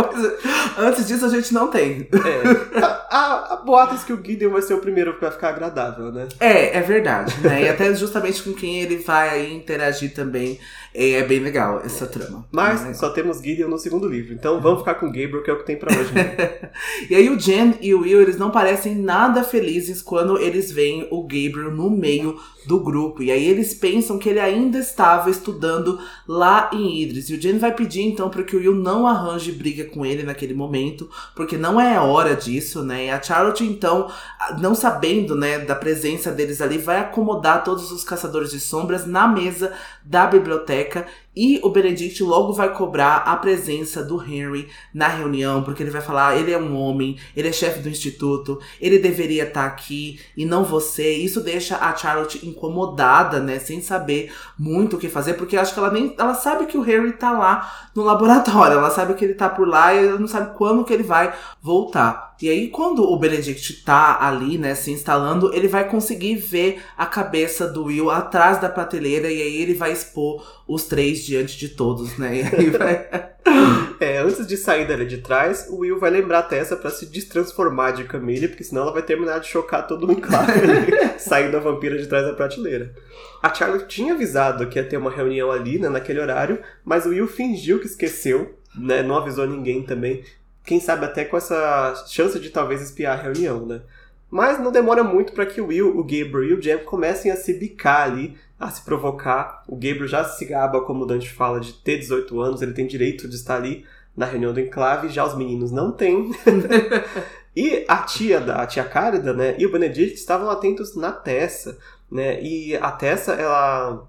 Depois, antes disso a gente não tem. É. Há, há boatos que o Gideon vai ser o primeiro pra ficar agradável, né? É, é verdade, né? E até justamente com quem ele vai interagir também é, é bem legal essa trama. Mas é só temos Gideon no segundo livro, então vamos ficar com Gabriel, que é o que tem pra hoje. Né? e aí o Jen e o Will, eles não parecem nada felizes quando eles veem o Gabriel no meio do grupo. E aí eles pensam que ele ainda estava estudando lá em Idris. E o Jen vai pedir então para que o Will não arranje briga com ele naquele momento, porque não é hora disso, né? E a Charlotte então, não sabendo, né, da presença deles ali, vai acomodar todos os caçadores de sombras na mesa da biblioteca careca e o Benedict logo vai cobrar a presença do Henry na reunião, porque ele vai falar: ele é um homem, ele é chefe do instituto, ele deveria estar tá aqui e não você. Isso deixa a Charlotte incomodada, né? Sem saber muito o que fazer, porque acho que ela nem. Ela sabe que o Henry tá lá no laboratório, ela sabe que ele tá por lá e ela não sabe quando que ele vai voltar. E aí, quando o Benedict tá ali, né, se instalando, ele vai conseguir ver a cabeça do Will atrás da prateleira e aí ele vai expor os três diante de todos, né? Vai. É, antes de sair dali de trás, o Will vai lembrar a Tessa pra se destransformar de Camille, porque senão ela vai terminar de chocar todo o enclave saindo a vampira de trás da prateleira. A Charlotte tinha avisado que ia ter uma reunião ali, né, naquele horário, mas o Will fingiu que esqueceu, né, não avisou ninguém também. Quem sabe até com essa chance de talvez espiar a reunião, né? Mas não demora muito para que o Will, o Gabriel e o Jem comecem a se bicar ali, a se provocar. O Gabriel já se gaba, como o Dante fala, de ter 18 anos, ele tem direito de estar ali na reunião do enclave, já os meninos não têm. e a tia da a tia Cárida, né, e o Benedict estavam atentos na Tessa, né? E a Tessa, ela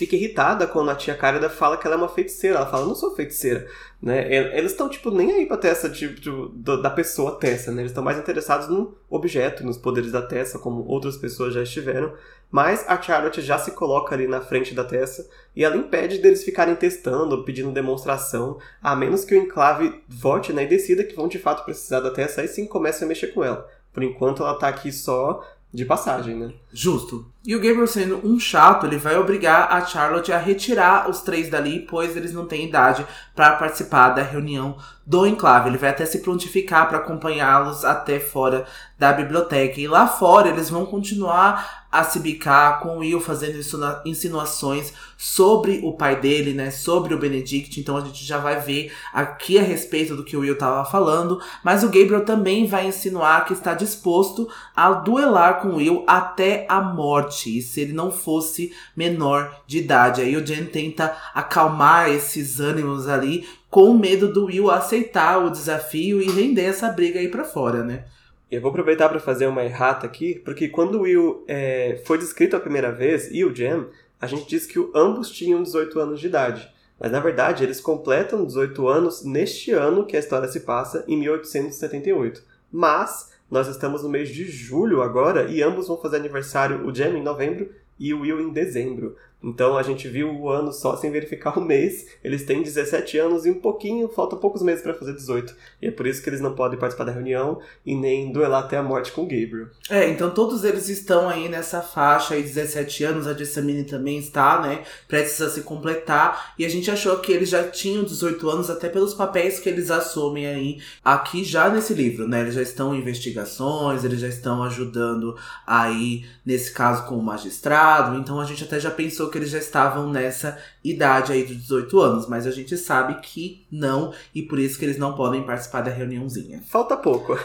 fica irritada quando a tia Cárida fala que ela é uma feiticeira. Ela fala, não sou feiticeira. Né? Eles estão, tipo, nem aí pra Tessa, tipo, da pessoa Tessa, né? Eles estão mais interessados no objeto, nos poderes da Tessa, como outras pessoas já estiveram. Mas a Charlotte já se coloca ali na frente da Tessa e ela impede deles ficarem testando, pedindo demonstração, a menos que o enclave vote né, e decida que vão de fato precisar da Tessa, aí sim comecem a mexer com ela. Por enquanto ela tá aqui só de passagem, né? Justo. E o Gabriel sendo um chato, ele vai obrigar a Charlotte a retirar os três dali, pois eles não têm idade para participar da reunião do enclave. Ele vai até se prontificar para acompanhá-los até fora da biblioteca. E lá fora eles vão continuar a se bicar com o Will fazendo insinuações sobre o pai dele, né? Sobre o Benedict. Então a gente já vai ver aqui a respeito do que o Will estava falando. Mas o Gabriel também vai insinuar que está disposto a duelar com o Will até a morte. E se ele não fosse menor de idade. Aí o Jen tenta acalmar esses ânimos ali com medo do Will aceitar o desafio e render essa briga aí para fora, né? Eu vou aproveitar para fazer uma errata aqui, porque quando o Will é, foi descrito a primeira vez, e o Jam, a gente disse que ambos tinham 18 anos de idade. Mas na verdade eles completam 18 anos neste ano que a história se passa, em 1878. Mas nós estamos no mês de julho agora e ambos vão fazer aniversário, o Jam em novembro e o Will em dezembro. Então a gente viu o ano só sem verificar o mês. Eles têm 17 anos e um pouquinho, falta poucos meses para fazer 18. E é por isso que eles não podem participar da reunião e nem duelar até a morte com o Gabriel. É, então todos eles estão aí nessa faixa aí, 17 anos. A Jessamine também está, né? Prestes a se completar. E a gente achou que eles já tinham 18 anos, até pelos papéis que eles assumem aí aqui já nesse livro, né? Eles já estão em investigações, eles já estão ajudando aí, nesse caso, com o magistrado. Então a gente até já pensou que eles já estavam nessa idade aí de 18 anos, mas a gente sabe que não, e por isso que eles não podem participar da reuniãozinha. Falta pouco.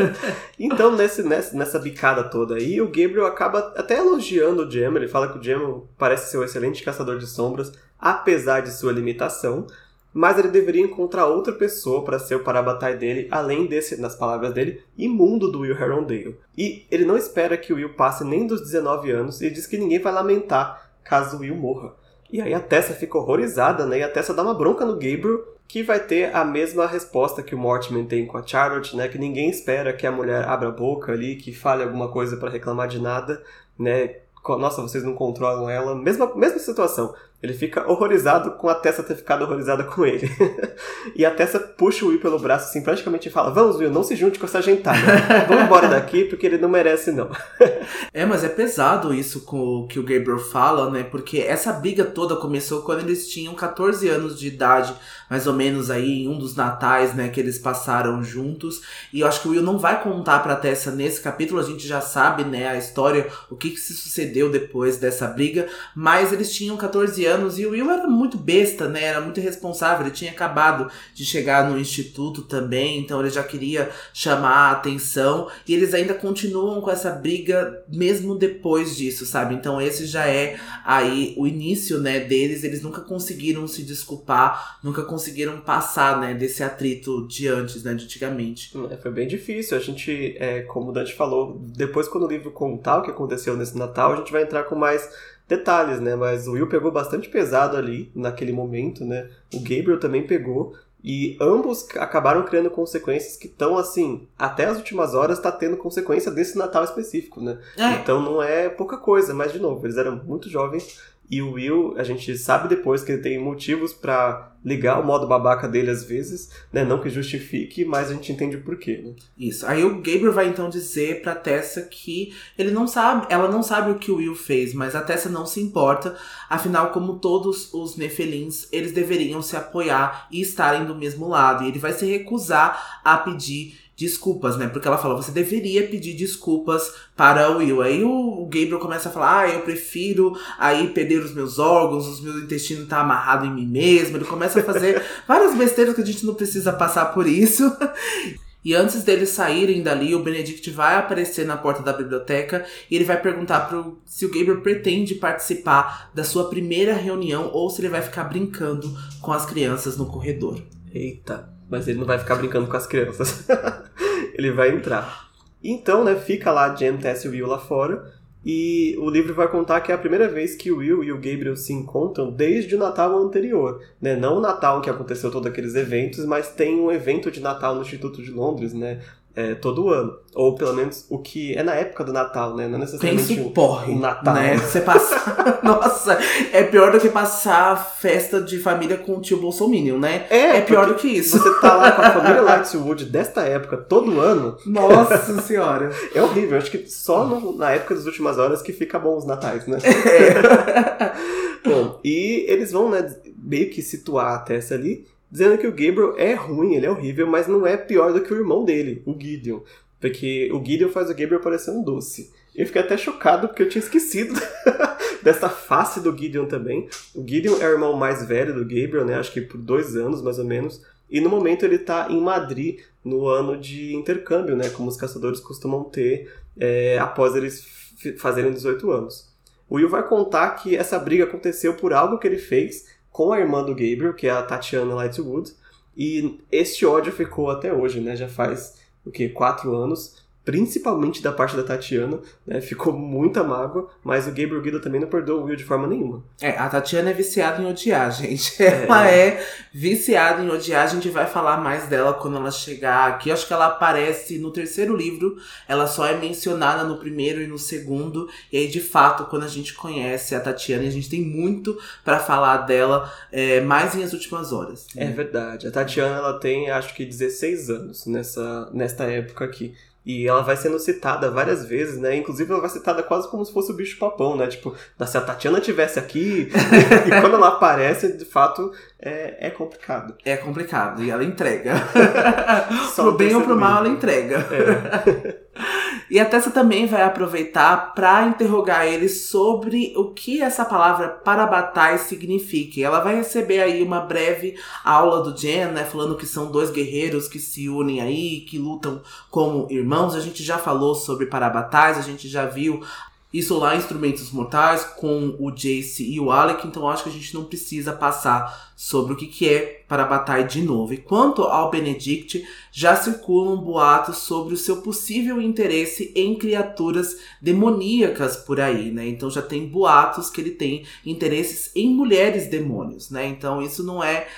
então, nesse, nessa, bicada toda aí, o Gabriel acaba até elogiando o Gem, ele fala que o Gem parece ser um excelente caçador de sombras, apesar de sua limitação, mas ele deveria encontrar outra pessoa para ser o parabatai dele, além desse, nas palavras dele, imundo do Will Herondale. E ele não espera que o Will passe nem dos 19 anos e diz que ninguém vai lamentar caso Will morra. E aí a Tessa fica horrorizada, né? E a Tessa dá uma bronca no Gabriel, que vai ter a mesma resposta que o Mortimer tem com a Charlotte, né? Que ninguém espera que a mulher abra a boca ali, que fale alguma coisa para reclamar de nada, né? Nossa, vocês não controlam ela. Mesma, mesma situação. Ele fica horrorizado com a Tessa ter ficado horrorizada com ele. e a Tessa puxa o Will pelo braço assim, praticamente fala: Vamos, Will, não se junte com essa gentada. Vamos embora daqui porque ele não merece, não. é, mas é pesado isso com o que o Gabriel fala, né? Porque essa briga toda começou quando eles tinham 14 anos de idade, mais ou menos aí, em um dos natais, né, que eles passaram juntos. E eu acho que o Will não vai contar pra Tessa nesse capítulo, a gente já sabe, né, a história, o que, que se sucedeu depois dessa briga, mas eles tinham 14 anos e o Will era muito besta, né? Era muito irresponsável. Ele tinha acabado de chegar no instituto também, então ele já queria chamar a atenção. E eles ainda continuam com essa briga mesmo depois disso, sabe? Então esse já é aí o início, né, deles. Eles nunca conseguiram se desculpar, nunca conseguiram passar, né, desse atrito de antes, né, de antigamente. É, foi bem difícil. A gente, é, como o Dante falou, depois quando o livro contar o que aconteceu nesse Natal, a gente vai entrar com mais detalhes, né? Mas o Will pegou bastante pesado ali naquele momento, né? O Gabriel também pegou. E ambos acabaram criando consequências que estão assim, até as últimas horas tá tendo consequência desse Natal específico, né? É. Então não é pouca coisa, mas de novo, eles eram muito jovens E o Will, a gente sabe depois que ele tem motivos para ligar o modo babaca dele às vezes, né? Não que justifique, mas a gente entende o porquê, né? Isso. Aí o Gabriel vai então dizer pra Tessa que ele não sabe, ela não sabe o que o Will fez, mas a Tessa não se importa. Afinal, como todos os Nefelins, eles deveriam se apoiar e estarem do mesmo lado. E ele vai se recusar a pedir desculpas, né? Porque ela fala, você deveria pedir desculpas para o Will. Aí o Gabriel começa a falar, ah, eu prefiro aí perder os meus órgãos, os meus intestinos tá amarrado em mim mesmo. Ele começa a fazer várias besteiras que a gente não precisa passar por isso. E antes deles saírem dali, o Benedict vai aparecer na porta da biblioteca e ele vai perguntar pro, se o Gabriel pretende participar da sua primeira reunião ou se ele vai ficar brincando com as crianças no corredor. Eita, mas ele não vai ficar brincando com as crianças. ele vai entrar. Então, né, fica lá Jen, Tess e Will lá fora. E o livro vai contar que é a primeira vez que o Will e o Gabriel se encontram desde o Natal anterior. Né? Não o Natal que aconteceu todos aqueles eventos, mas tem um evento de Natal no Instituto de Londres, né? É, todo ano. Ou pelo menos o que é na época do Natal, né? Não necessariamente Penso porre, o Natal. Né? Você passa. Nossa, é pior do que passar festa de família com o tio Bolsominion, né? É, é pior do que isso. Você tá lá com a família Lightwood desta época, todo ano. Nossa senhora. É horrível. Acho que só no, na época das últimas horas que fica bom os natais, né? É. bom, e eles vão, né, meio que situar a Tessa ali dizendo que o Gabriel é ruim, ele é horrível, mas não é pior do que o irmão dele, o Gideon. Porque o Gideon faz o Gabriel parecer um doce. Eu fiquei até chocado porque eu tinha esquecido dessa face do Gideon também. O Gideon é o irmão mais velho do Gabriel, né? Acho que por dois anos, mais ou menos. E no momento ele está em Madrid, no ano de intercâmbio, né? Como os caçadores costumam ter é, após eles fazerem 18 anos. O Will vai contar que essa briga aconteceu por algo que ele fez com a irmã do Gabriel, que é a Tatiana Lightwood, e este ódio ficou até hoje, né? Já faz o que quatro anos principalmente da parte da Tatiana, né? Ficou muita mágoa, mas o Gabriel Guido também não perdoou o Will de forma nenhuma. É, a Tatiana é viciada em odiar, gente. Ela é. é viciada em odiar, a gente vai falar mais dela quando ela chegar aqui. Acho que ela aparece no terceiro livro, ela só é mencionada no primeiro e no segundo. E aí, de fato, quando a gente conhece a Tatiana, a gente tem muito para falar dela, é, mais em as últimas horas. Né? É verdade. A Tatiana, ela tem, acho que 16 anos nessa, nesta época aqui. E ela vai sendo citada várias vezes, né? Inclusive ela vai citada quase como se fosse o bicho papão, né? Tipo, se a Tatiana tivesse aqui, e quando ela aparece, de fato, é, é complicado. É complicado, e ela entrega. pro bem ou pro mal, ela entrega. É. E a Tessa também vai aproveitar para interrogar ele sobre o que essa palavra parabatai significa. Ela vai receber aí uma breve aula do Jen, né, falando que são dois guerreiros que se unem aí, que lutam como irmãos. A gente já falou sobre parabatais, a gente já viu em Instrumentos Mortais com o Jace e o Alec, então acho que a gente não precisa passar sobre o que, que é para batalha de novo. E quanto ao Benedict, já circulam boatos sobre o seu possível interesse em criaturas demoníacas por aí, né? Então já tem boatos que ele tem interesses em mulheres demônios, né? Então isso não é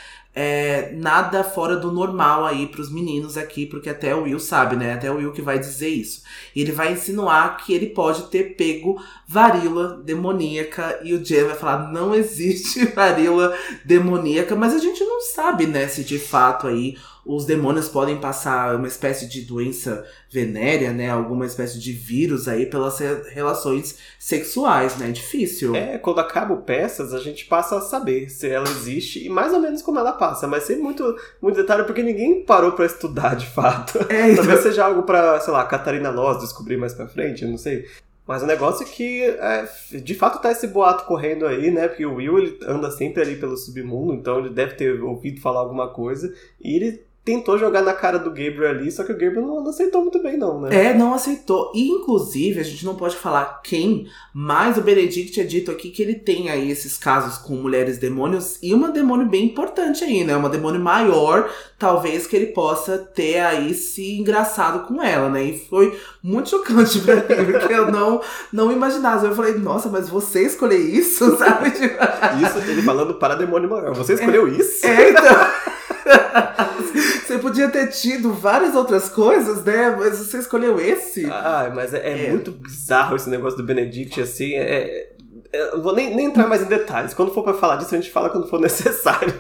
é, nada fora do normal aí pros meninos aqui, porque até o Will sabe, né? Até o Will que vai dizer isso. E ele vai insinuar que ele pode ter pego varíola demoníaca e o Jay vai falar: não existe varíola demoníaca, mas a gente não sabe, né, se de fato aí os demônios podem passar uma espécie de doença venérea, né? Alguma espécie de vírus aí pelas relações sexuais, né? É difícil. É, quando acaba o peças, a gente passa a saber se ela existe e mais ou menos como ela passa, mas sem muito, muito detalhe, porque ninguém parou para estudar de fato. É, então... Talvez seja algo para, sei lá, Catarina Loz descobrir mais pra frente, eu não sei. Mas o negócio é que, é, de fato, tá esse boato correndo aí, né? Porque o Will ele anda sempre ali pelo submundo, então ele deve ter ouvido falar alguma coisa. E ele tentou jogar na cara do Gabriel ali, só que o Gabriel não, não, aceitou muito bem, não, né? É, não aceitou. E, inclusive, a gente não pode falar quem, mas o Benedict é dito aqui que ele tem aí esses casos com mulheres demônios e uma demônio bem importante aí, né? Uma demônio maior, talvez que ele possa ter aí se engraçado com ela, né? E foi muito chocante pra mim, porque eu não, não imaginava. Eu falei, nossa, mas você escolheu isso, sabe? isso, ele falando para demônio maior. Você escolheu é, isso? É, então. você podia ter tido várias outras coisas, né? Mas você escolheu esse. Ah, mas é, é, é. muito bizarro esse negócio do Benedict, assim. É, Eu vou nem, nem entrar mais em detalhes. Quando for para falar disso, a gente fala quando for necessário.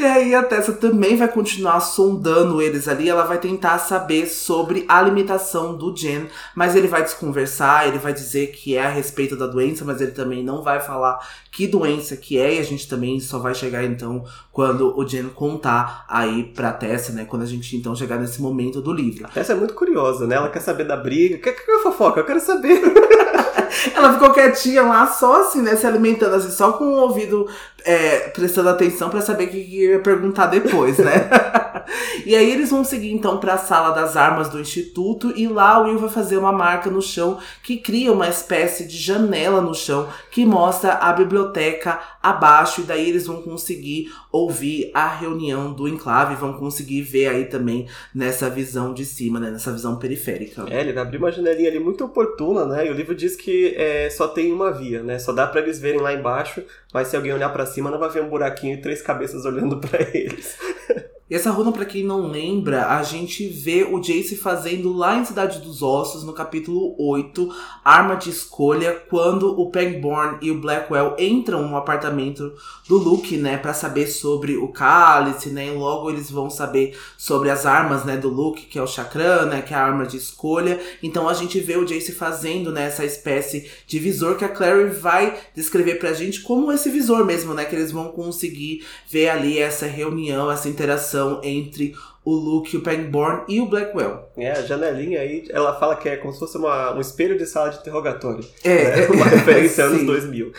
E aí a Tessa também vai continuar sondando eles ali, ela vai tentar saber sobre a limitação do Jen, mas ele vai desconversar, ele vai dizer que é a respeito da doença, mas ele também não vai falar que doença que é, e a gente também só vai chegar então quando o Jen contar aí pra Tessa, né, quando a gente então chegar nesse momento do livro. A Tessa é muito curiosa, né, ela quer saber da briga, quer que eu fofoca, eu quero saber. ela ficou quietinha lá, só assim, né, se alimentando assim, só com o ouvido é, prestando atenção para saber o que, que ia perguntar depois, né? e aí eles vão seguir então para a sala das armas do instituto e lá o Will vai fazer uma marca no chão que cria uma espécie de janela no chão que mostra a biblioteca abaixo e daí eles vão conseguir ouvir a reunião do enclave, vão conseguir ver aí também nessa visão de cima, né, nessa visão periférica. É, ele vai abrir uma janelinha ali muito oportuna, né? E o livro diz que é, só tem uma via, né? Só dá para eles verem lá embaixo, mas se alguém olhar para cima não vai ver um buraquinho e três cabeças olhando para eles. E essa runa, para quem não lembra, a gente vê o Jace fazendo lá em Cidade dos Ossos, no capítulo 8, Arma de Escolha, quando o Pangborn e o Blackwell entram no apartamento do Luke, né, para saber sobre o cálice, né, e logo eles vão saber sobre as armas, né, do Luke, que é o chakra, né, que é a arma de escolha. Então a gente vê o Jace fazendo, né, essa espécie de visor que a Clary vai descrever pra gente como esse visor mesmo, né, que eles vão conseguir ver ali essa reunião, essa interação entre o Luke, o Pangborn e o Blackwell. É, a janelinha aí, ela fala que é como se fosse uma, um espelho de sala de interrogatório. É, né? uma referência anos 2000.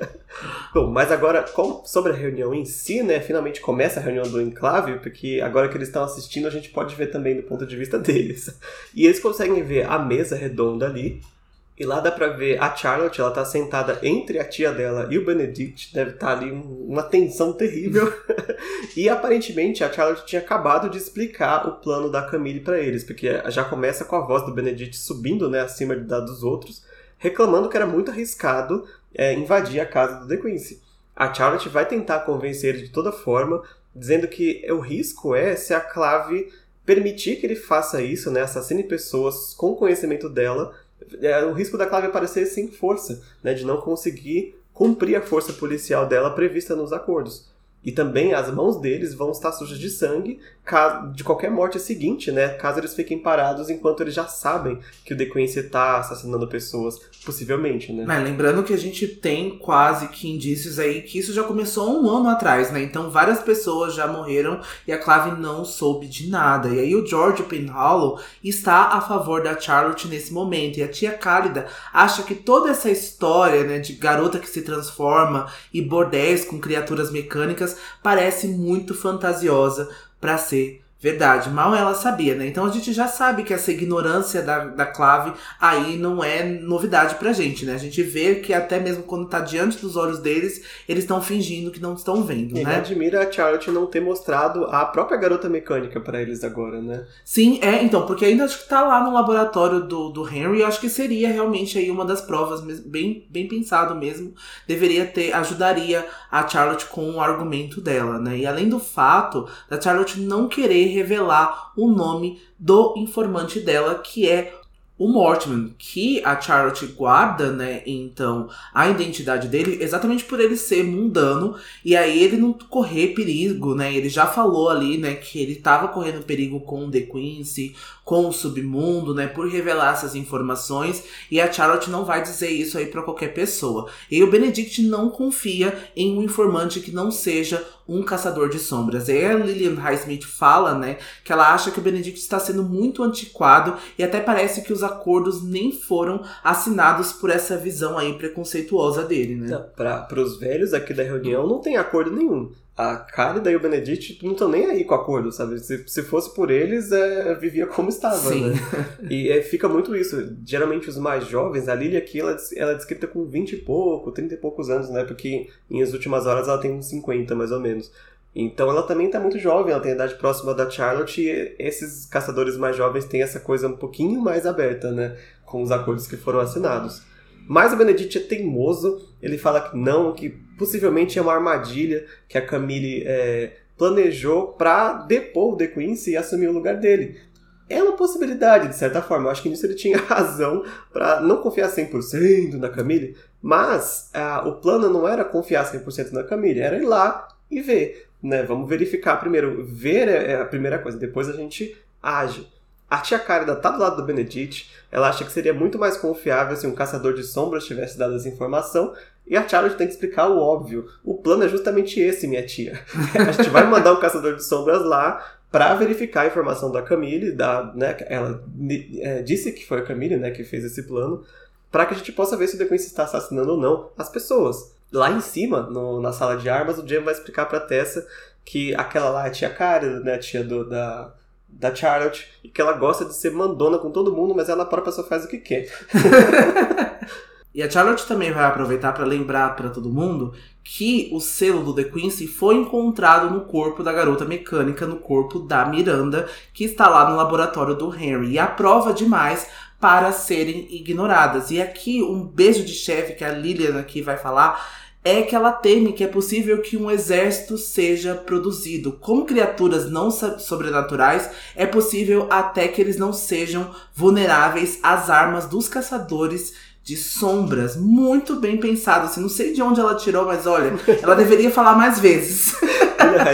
Bom, mas agora, sobre a reunião em si, né, finalmente começa a reunião do enclave, porque agora que eles estão assistindo, a gente pode ver também do ponto de vista deles. E eles conseguem ver a mesa redonda ali, e lá dá pra ver a Charlotte, ela tá sentada entre a tia dela e o Benedict, deve estar tá ali uma tensão terrível. e aparentemente a Charlotte tinha acabado de explicar o plano da Camille para eles, porque já começa com a voz do Benedict subindo, né, acima da dos outros, reclamando que era muito arriscado é, invadir a casa do The Quincy. A Charlotte vai tentar convencer ele de toda forma, dizendo que o risco é se a Clave permitir que ele faça isso, né, assassine pessoas com conhecimento dela é, o risco da Clave aparecer sem força, né, de não conseguir cumprir a força policial dela prevista nos acordos. E também as mãos deles vão estar sujas de sangue de qualquer morte seguinte, né? Caso eles fiquem parados enquanto eles já sabem que o Quincy está assassinando pessoas, possivelmente, né? Mas lembrando que a gente tem quase que indícios aí que isso já começou um ano atrás, né? Então várias pessoas já morreram e a Clave não soube de nada. E aí o George Penhallow está a favor da Charlotte nesse momento. E a tia Cálida acha que toda essa história, né, de garota que se transforma e bordéis com criaturas mecânicas parece muito fantasiosa para ser Verdade, mal ela sabia, né? Então a gente já sabe que essa ignorância da, da clave aí não é novidade pra gente, né? A gente vê que até mesmo quando tá diante dos olhos deles, eles estão fingindo que não estão vendo, e né? admira a Charlotte não ter mostrado a própria garota mecânica para eles agora, né? Sim, é, então, porque ainda acho que tá lá no laboratório do, do Henry, acho que seria realmente aí uma das provas, bem, bem pensado mesmo. Deveria ter, ajudaria a Charlotte com o argumento dela, né? E além do fato da Charlotte não querer revelar o nome do informante dela, que é o Mortman, que a Charlotte guarda, né, então, a identidade dele exatamente por ele ser mundano e aí ele não correr perigo, né? Ele já falou ali, né, que ele tava correndo perigo com o The Quincy, com o submundo, né, por revelar essas informações, e a Charlotte não vai dizer isso aí para qualquer pessoa. E o Benedict não confia em um informante que não seja um caçador de sombras. E a Lillian Highsmith fala, né, que ela acha que o Benedict está sendo muito antiquado e até parece que os acordos nem foram assinados por essa visão aí preconceituosa dele, né? Para os velhos aqui da reunião não tem acordo nenhum a Cálida e o Benedict não estão nem aí com o acordo, sabe? Se, se fosse por eles, é, vivia como estava, Sim. né? E é, fica muito isso. Geralmente os mais jovens, a Lily aqui, ela, ela é descrita com 20 e pouco, 30 e poucos anos, né? Porque em as últimas horas ela tem uns 50, mais ou menos. Então ela também está muito jovem, ela tem a idade próxima da Charlotte e esses caçadores mais jovens têm essa coisa um pouquinho mais aberta, né? Com os acordos que foram assinados. Mas o Benedict é teimoso, ele fala que não, que possivelmente é uma armadilha que a Camille é, planejou para depor o The Quincy e assumir o lugar dele. é uma possibilidade, de certa forma. Eu acho que nisso ele tinha razão para não confiar 100% na Camille, mas o plano não era confiar 100% na Camille, era ir lá e ver. Né? Vamos verificar primeiro. Ver é, é a primeira coisa, depois a gente age. A tia Cárida tá do lado do Benedict, ela acha que seria muito mais confiável se um caçador de sombras tivesse dado essa informação, e a Charlotte tem que explicar o óbvio. O plano é justamente esse, minha tia. A gente vai mandar um caçador de sombras lá para verificar a informação da Camille, da, né, ela é, disse que foi a Camille né, que fez esse plano, para que a gente possa ver se o The Quincy está assassinando ou não as pessoas. Lá em cima, no, na sala de armas, o Jim vai explicar para Tessa que aquela lá é a tia Cara, né, a tia do, da, da Charlotte e que ela gosta de ser mandona com todo mundo, mas ela própria só faz o que quer. e a Charlotte também vai aproveitar para lembrar para todo mundo que o selo do The Quincy foi encontrado no corpo da garota mecânica, no corpo da Miranda, que está lá no laboratório do Henry. E a prova demais para serem ignoradas. E aqui um beijo de chefe que a Lilian aqui vai falar é que ela teme que é possível que um exército seja produzido. Como criaturas não sobrenaturais, é possível até que eles não sejam vulneráveis às armas dos caçadores de sombras. Muito bem pensado. Assim, não sei de onde ela tirou, mas olha, ela deveria falar mais vezes.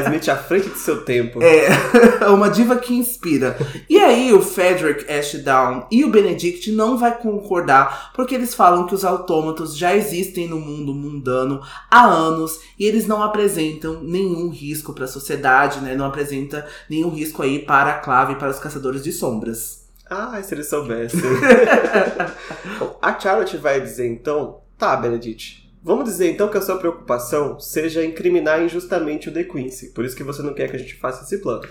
Smith à frente do seu tempo. É, uma diva que inspira. E aí o Frederick Ashdown e o Benedict não vai concordar, porque eles falam que os autômatos já existem no mundo mundano há anos e eles não apresentam nenhum risco para a sociedade, né? Não apresenta nenhum risco aí para a clave e para os caçadores de sombras. Ah, se eles soubessem. a Charlotte vai dizer então, tá, Benedict, Vamos dizer então que a sua preocupação seja incriminar injustamente o The Quincy, por isso que você não quer que a gente faça esse plano.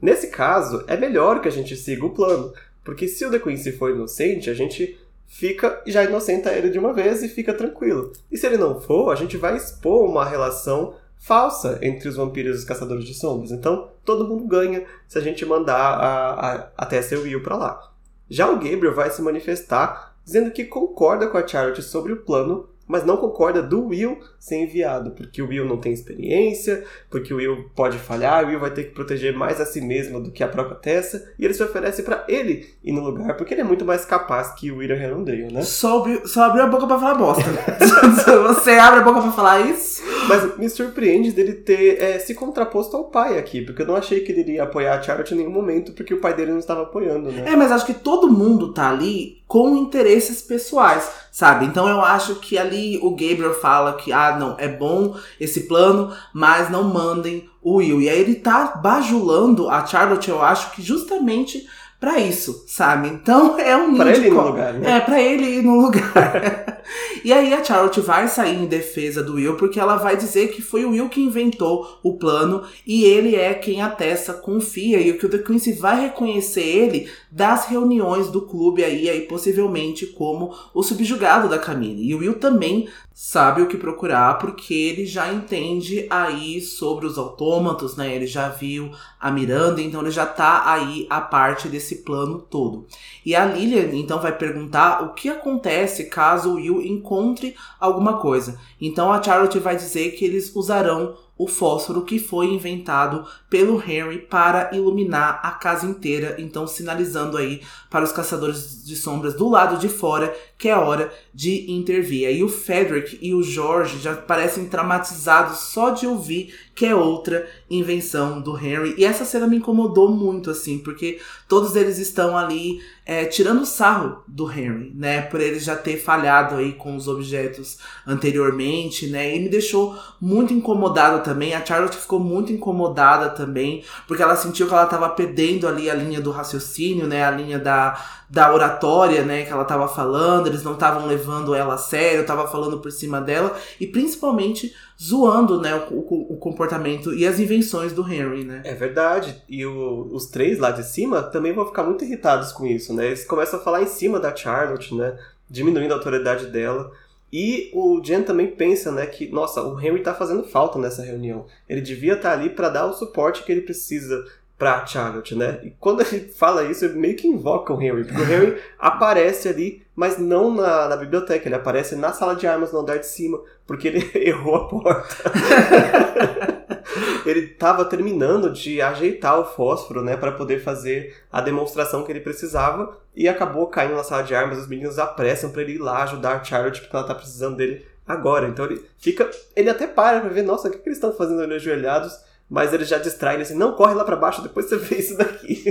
Nesse caso, é melhor que a gente siga o plano, porque se o The Quincy for inocente, a gente fica já inocenta ele de uma vez e fica tranquilo. E se ele não for, a gente vai expor uma relação falsa entre os vampiros e os caçadores de sombras. Então, todo mundo ganha se a gente mandar a, a, até seu Will para lá. Já o Gabriel vai se manifestar dizendo que concorda com a Charlotte sobre o plano mas não concorda do Will ser enviado, porque o Will não tem experiência, porque o Will pode falhar, o Will vai ter que proteger mais a si mesmo do que a própria Tessa, e ele se oferece para ele ir no lugar, porque ele é muito mais capaz que o William Herondale, né? Só, só abriu a boca pra falar bosta. Você abre a boca pra falar isso? Mas me surpreende dele ter é, se contraposto ao pai aqui, porque eu não achei que ele iria apoiar a Charlotte em nenhum momento, porque o pai dele não estava apoiando, né? É, mas acho que todo mundo tá ali com interesses pessoais, sabe? Então eu acho que ali o Gabriel fala que, ah, não, é bom esse plano, mas não mandem o Will. E aí ele tá bajulando a Charlotte, eu acho que justamente para isso, sabe? Então é um Pra ele ir no lugar, né? É, pra ele ir no lugar. e aí a Charlotte vai sair em defesa do Will, porque ela vai dizer que foi o Will que inventou o plano e ele é quem a Tessa confia. E o que o The Quincy vai reconhecer ele das reuniões do clube aí, aí possivelmente como o subjugado da Camille. E o Will também sabe o que procurar porque ele já entende aí sobre os autômatos, né? Ele já viu a Miranda, então ele já tá aí a parte desse plano todo. E a Lilian então vai perguntar o que acontece caso o Will encontre alguma coisa. Então a Charlotte vai dizer que eles usarão o fósforo que foi inventado pelo Henry para iluminar a casa inteira, então sinalizando aí para os caçadores de sombras do lado de fora que é hora de intervir. Aí o Frederick e o George já parecem traumatizados só de ouvir que é outra invenção do Henry. E essa cena me incomodou muito, assim, porque todos eles estão ali é, tirando sarro do Henry, né? Por ele já ter falhado aí com os objetos anteriormente, né? E me deixou muito incomodada também. A Charlotte ficou muito incomodada também, porque ela sentiu que ela estava perdendo ali a linha do raciocínio, né? A linha da, da oratória, né? Que ela estava falando, eles não estavam levando ela a sério, tava falando por cima dela, e principalmente zoando, né, o, o, o, comportamento e as invenções do Henry, né? É verdade. E o, os três lá de cima também vão ficar muito irritados com isso, né? Eles começam a falar em cima da Charlotte, né? Diminuindo a autoridade dela. E o Jen também pensa, né, que, nossa, o Henry tá fazendo falta nessa reunião. Ele devia estar tá ali para dar o suporte que ele precisa pra Charlotte, né? E quando ele fala isso, ele meio que invoca o Henry, porque o Henry aparece ali, mas não na, na biblioteca, ele aparece na sala de armas no andar de cima, porque ele errou a porta. ele tava terminando de ajeitar o fósforo, né, para poder fazer a demonstração que ele precisava e acabou caindo na sala de armas. Os meninos apressam para ele ir lá ajudar a Charlotte porque ela tá precisando dele agora. Então ele fica, ele até para pra ver, nossa, o que, que eles estão fazendo ali ajoelhados? Mas ele já distrai, ele assim, não, corre lá para baixo, depois você vê isso daqui.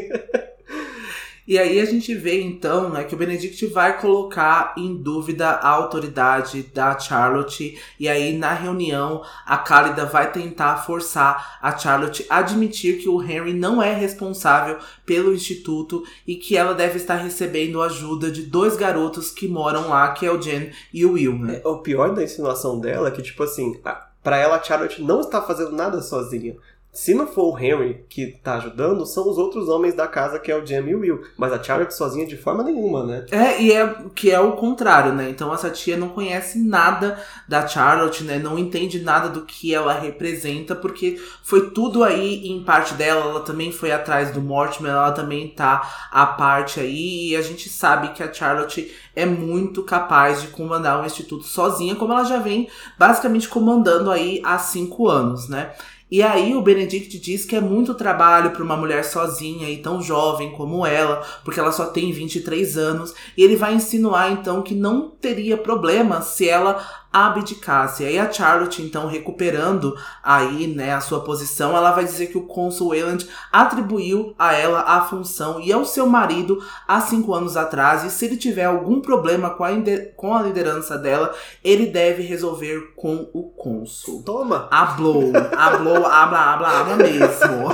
E aí a gente vê então né, que o Benedict vai colocar em dúvida a autoridade da Charlotte. E aí na reunião a Cálida vai tentar forçar a Charlotte a admitir que o Henry não é responsável pelo instituto e que ela deve estar recebendo ajuda de dois garotos que moram lá, que é o Jen e o Will. Né? É, o pior da insinuação dela é que, tipo assim, para ela Charlotte não está fazendo nada sozinha. Se não for o Henry que tá ajudando, são os outros homens da casa, que é o Jamie e o Will. Mas a Charlotte sozinha de forma nenhuma, né? É, e é que é o contrário, né? Então essa tia não conhece nada da Charlotte, né? Não entende nada do que ela representa, porque foi tudo aí em parte dela. Ela também foi atrás do Mortimer, ela também tá a parte aí. E a gente sabe que a Charlotte é muito capaz de comandar um instituto sozinha, como ela já vem basicamente comandando aí há cinco anos, né? E aí o Benedict diz que é muito trabalho para uma mulher sozinha e tão jovem como ela, porque ela só tem 23 anos, e ele vai insinuar então que não teria problema se ela abdicasse. E aí a Charlotte, então, recuperando aí, né, a sua posição, ela vai dizer que o cônsul Wayland atribuiu a ela a função e ao seu marido há cinco anos atrás, e se ele tiver algum problema com a, com a liderança dela, ele deve resolver com o cônsul. Toma! Hablou, hablou, habla, habla, habla mesmo.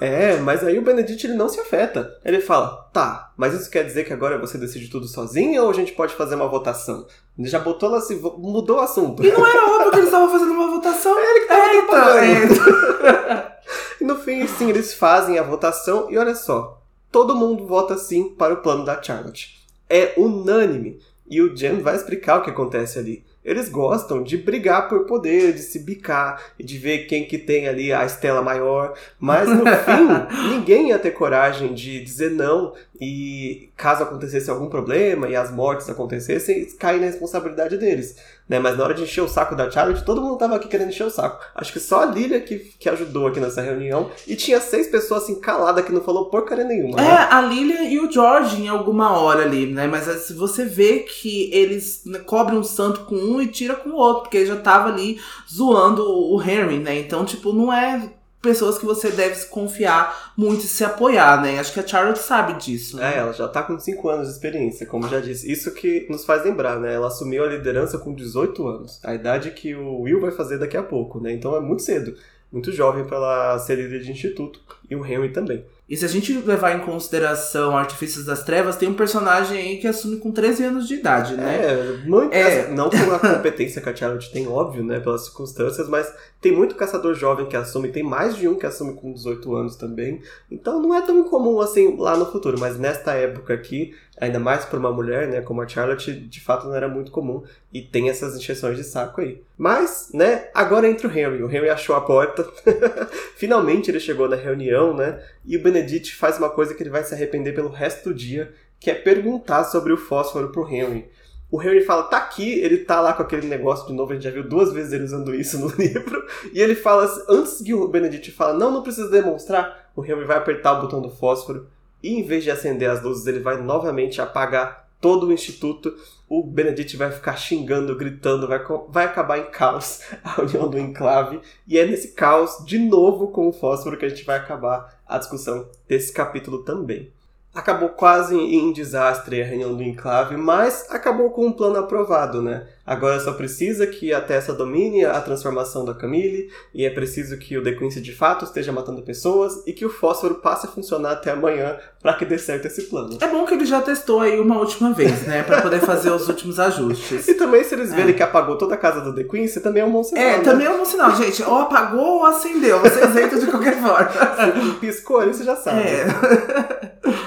é, mas aí o Benedict ele não se afeta. Ele fala, tá, mas isso quer dizer que agora você decide tudo sozinho ou a gente pode fazer uma votação? Ele já botou lá assim, mudou o assunto. E não era óbvio que eles estavam fazendo uma votação. É ele que tava Eita, E no fim, sim, eles fazem a votação e olha só, todo mundo vota sim para o plano da Charlotte. É unânime. E o Jen vai explicar o que acontece ali eles gostam de brigar por poder, de se bicar e de ver quem que tem ali a estela maior. Mas no fim, ninguém ia ter coragem de dizer não e caso acontecesse algum problema e as mortes acontecessem, cair na responsabilidade deles. Né? Mas na hora de encher o saco da Charlotte, todo mundo tava aqui querendo encher o saco. Acho que só a Lilia que, que ajudou aqui nessa reunião. E tinha seis pessoas assim caladas que não falou porcaria nenhuma. É, né? a Lilia e o George em alguma hora ali, né? Mas se você vê que eles né, cobrem um santo com um e tira com o outro, porque ele já tava ali zoando o Henry, né? Então, tipo, não é pessoas que você deve confiar muito e se apoiar, né? Acho que a Charlotte sabe disso. Né? É, ela já tá com 5 anos de experiência, como já disse. Isso que nos faz lembrar, né? Ela assumiu a liderança com 18 anos. A idade que o Will vai fazer daqui a pouco, né? Então é muito cedo. Muito jovem para ela ser líder de instituto. E o Henry também. E se a gente levar em consideração Artifícios das Trevas, tem um personagem aí que assume com 13 anos de idade, né? É, muito, é. não pela competência que a Charlotte tem, óbvio, né? Pelas circunstâncias, mas tem muito caçador jovem que assume, tem mais de um que assume com 18 anos também. Então não é tão comum assim lá no futuro, mas nesta época aqui, ainda mais para uma mulher, né, como a Charlotte, de fato não era muito comum e tem essas injeções de saco aí. Mas, né, agora entra o Henry. O Henry achou a porta. Finalmente ele chegou na reunião, né? E o Benedict faz uma coisa que ele vai se arrepender pelo resto do dia, que é perguntar sobre o fósforo pro Henry. O Henry fala, tá aqui, ele tá lá com aquele negócio de novo, a gente já viu duas vezes ele usando isso no livro. E ele fala, antes que o Benedict fala, não, não precisa demonstrar, o Henry vai apertar o botão do fósforo e em vez de acender as luzes, ele vai novamente apagar todo o instituto. O Benedict vai ficar xingando, gritando, vai, vai acabar em caos a união do enclave. E é nesse caos, de novo com o fósforo, que a gente vai acabar a discussão desse capítulo também. Acabou quase em desastre a reunião do enclave, mas acabou com um plano aprovado, né? Agora só precisa que a Tessa domine a transformação da Camille, e é preciso que o The Quincy de fato esteja matando pessoas, e que o fósforo passe a funcionar até amanhã para que dê certo esse plano. É bom que ele já testou aí uma última vez, né? para poder fazer os últimos ajustes. E também se eles verem é. que apagou toda a casa do The Quincy, também é um bom sinal. É, né? também é um bom sinal, gente. Ou apagou ou acendeu. Vocês entram de qualquer forma. Se piscou ali, você já sabe. É.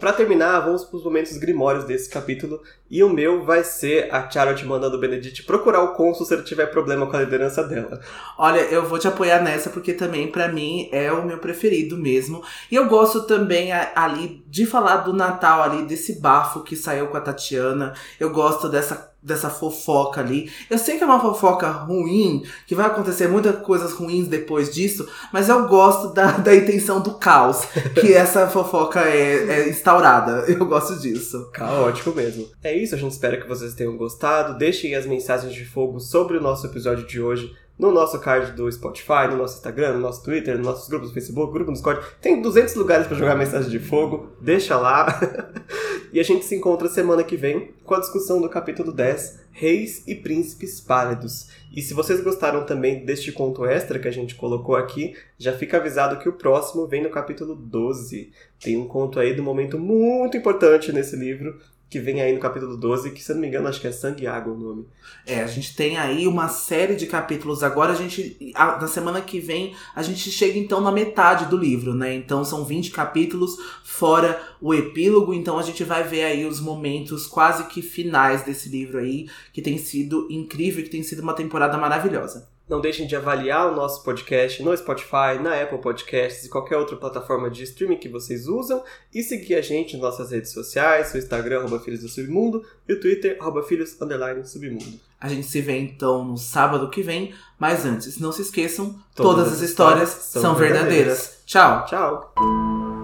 Para terminar, vamos para os momentos grimórios desse capítulo. E o meu vai ser a Charlotte mandando o Benedict procurar o cônsul se ele tiver problema com a liderança dela. Olha, eu vou te apoiar nessa porque também para mim é o meu preferido mesmo. E eu gosto também ali de falar do Natal ali, desse bafo que saiu com a Tatiana. Eu gosto dessa dessa fofoca ali. Eu sei que é uma fofoca ruim, que vai acontecer muitas coisas ruins depois disso, mas eu gosto da, da intenção do caos que essa fofoca é, é instaurada. Eu gosto disso. Caótico mesmo. É isso, a gente espera que vocês tenham gostado. Deixem as mensagens de fogo sobre o nosso episódio de hoje no nosso card do Spotify, no nosso Instagram, no nosso Twitter, nos nossos grupos do Facebook, grupo no Discord. Tem 200 lugares para jogar mensagem de fogo, deixa lá. e a gente se encontra semana que vem com a discussão do capítulo 10, Reis e Príncipes Pálidos. E se vocês gostaram também deste conto extra que a gente colocou aqui, já fica avisado que o próximo vem no capítulo 12. Tem um conto aí do momento muito importante nesse livro, que vem aí no capítulo 12, que se eu não me engano acho que é Sangue e Água o nome. É, a gente tem aí uma série de capítulos. Agora a gente, a, na semana que vem, a gente chega então na metade do livro, né? Então são 20 capítulos, fora o epílogo. Então a gente vai ver aí os momentos quase que finais desse livro aí, que tem sido incrível, que tem sido uma temporada maravilhosa. Não deixem de avaliar o nosso podcast no Spotify, na Apple Podcasts e qualquer outra plataforma de streaming que vocês usam. E seguir a gente nas nossas redes sociais, o Instagram, arroba Filhos do Submundo, e o Twitter, arroba Filhos, underline, Submundo. A gente se vê então no sábado que vem. Mas antes, não se esqueçam, todas, todas as histórias, histórias são verdadeiras. verdadeiras. Tchau! Tchau!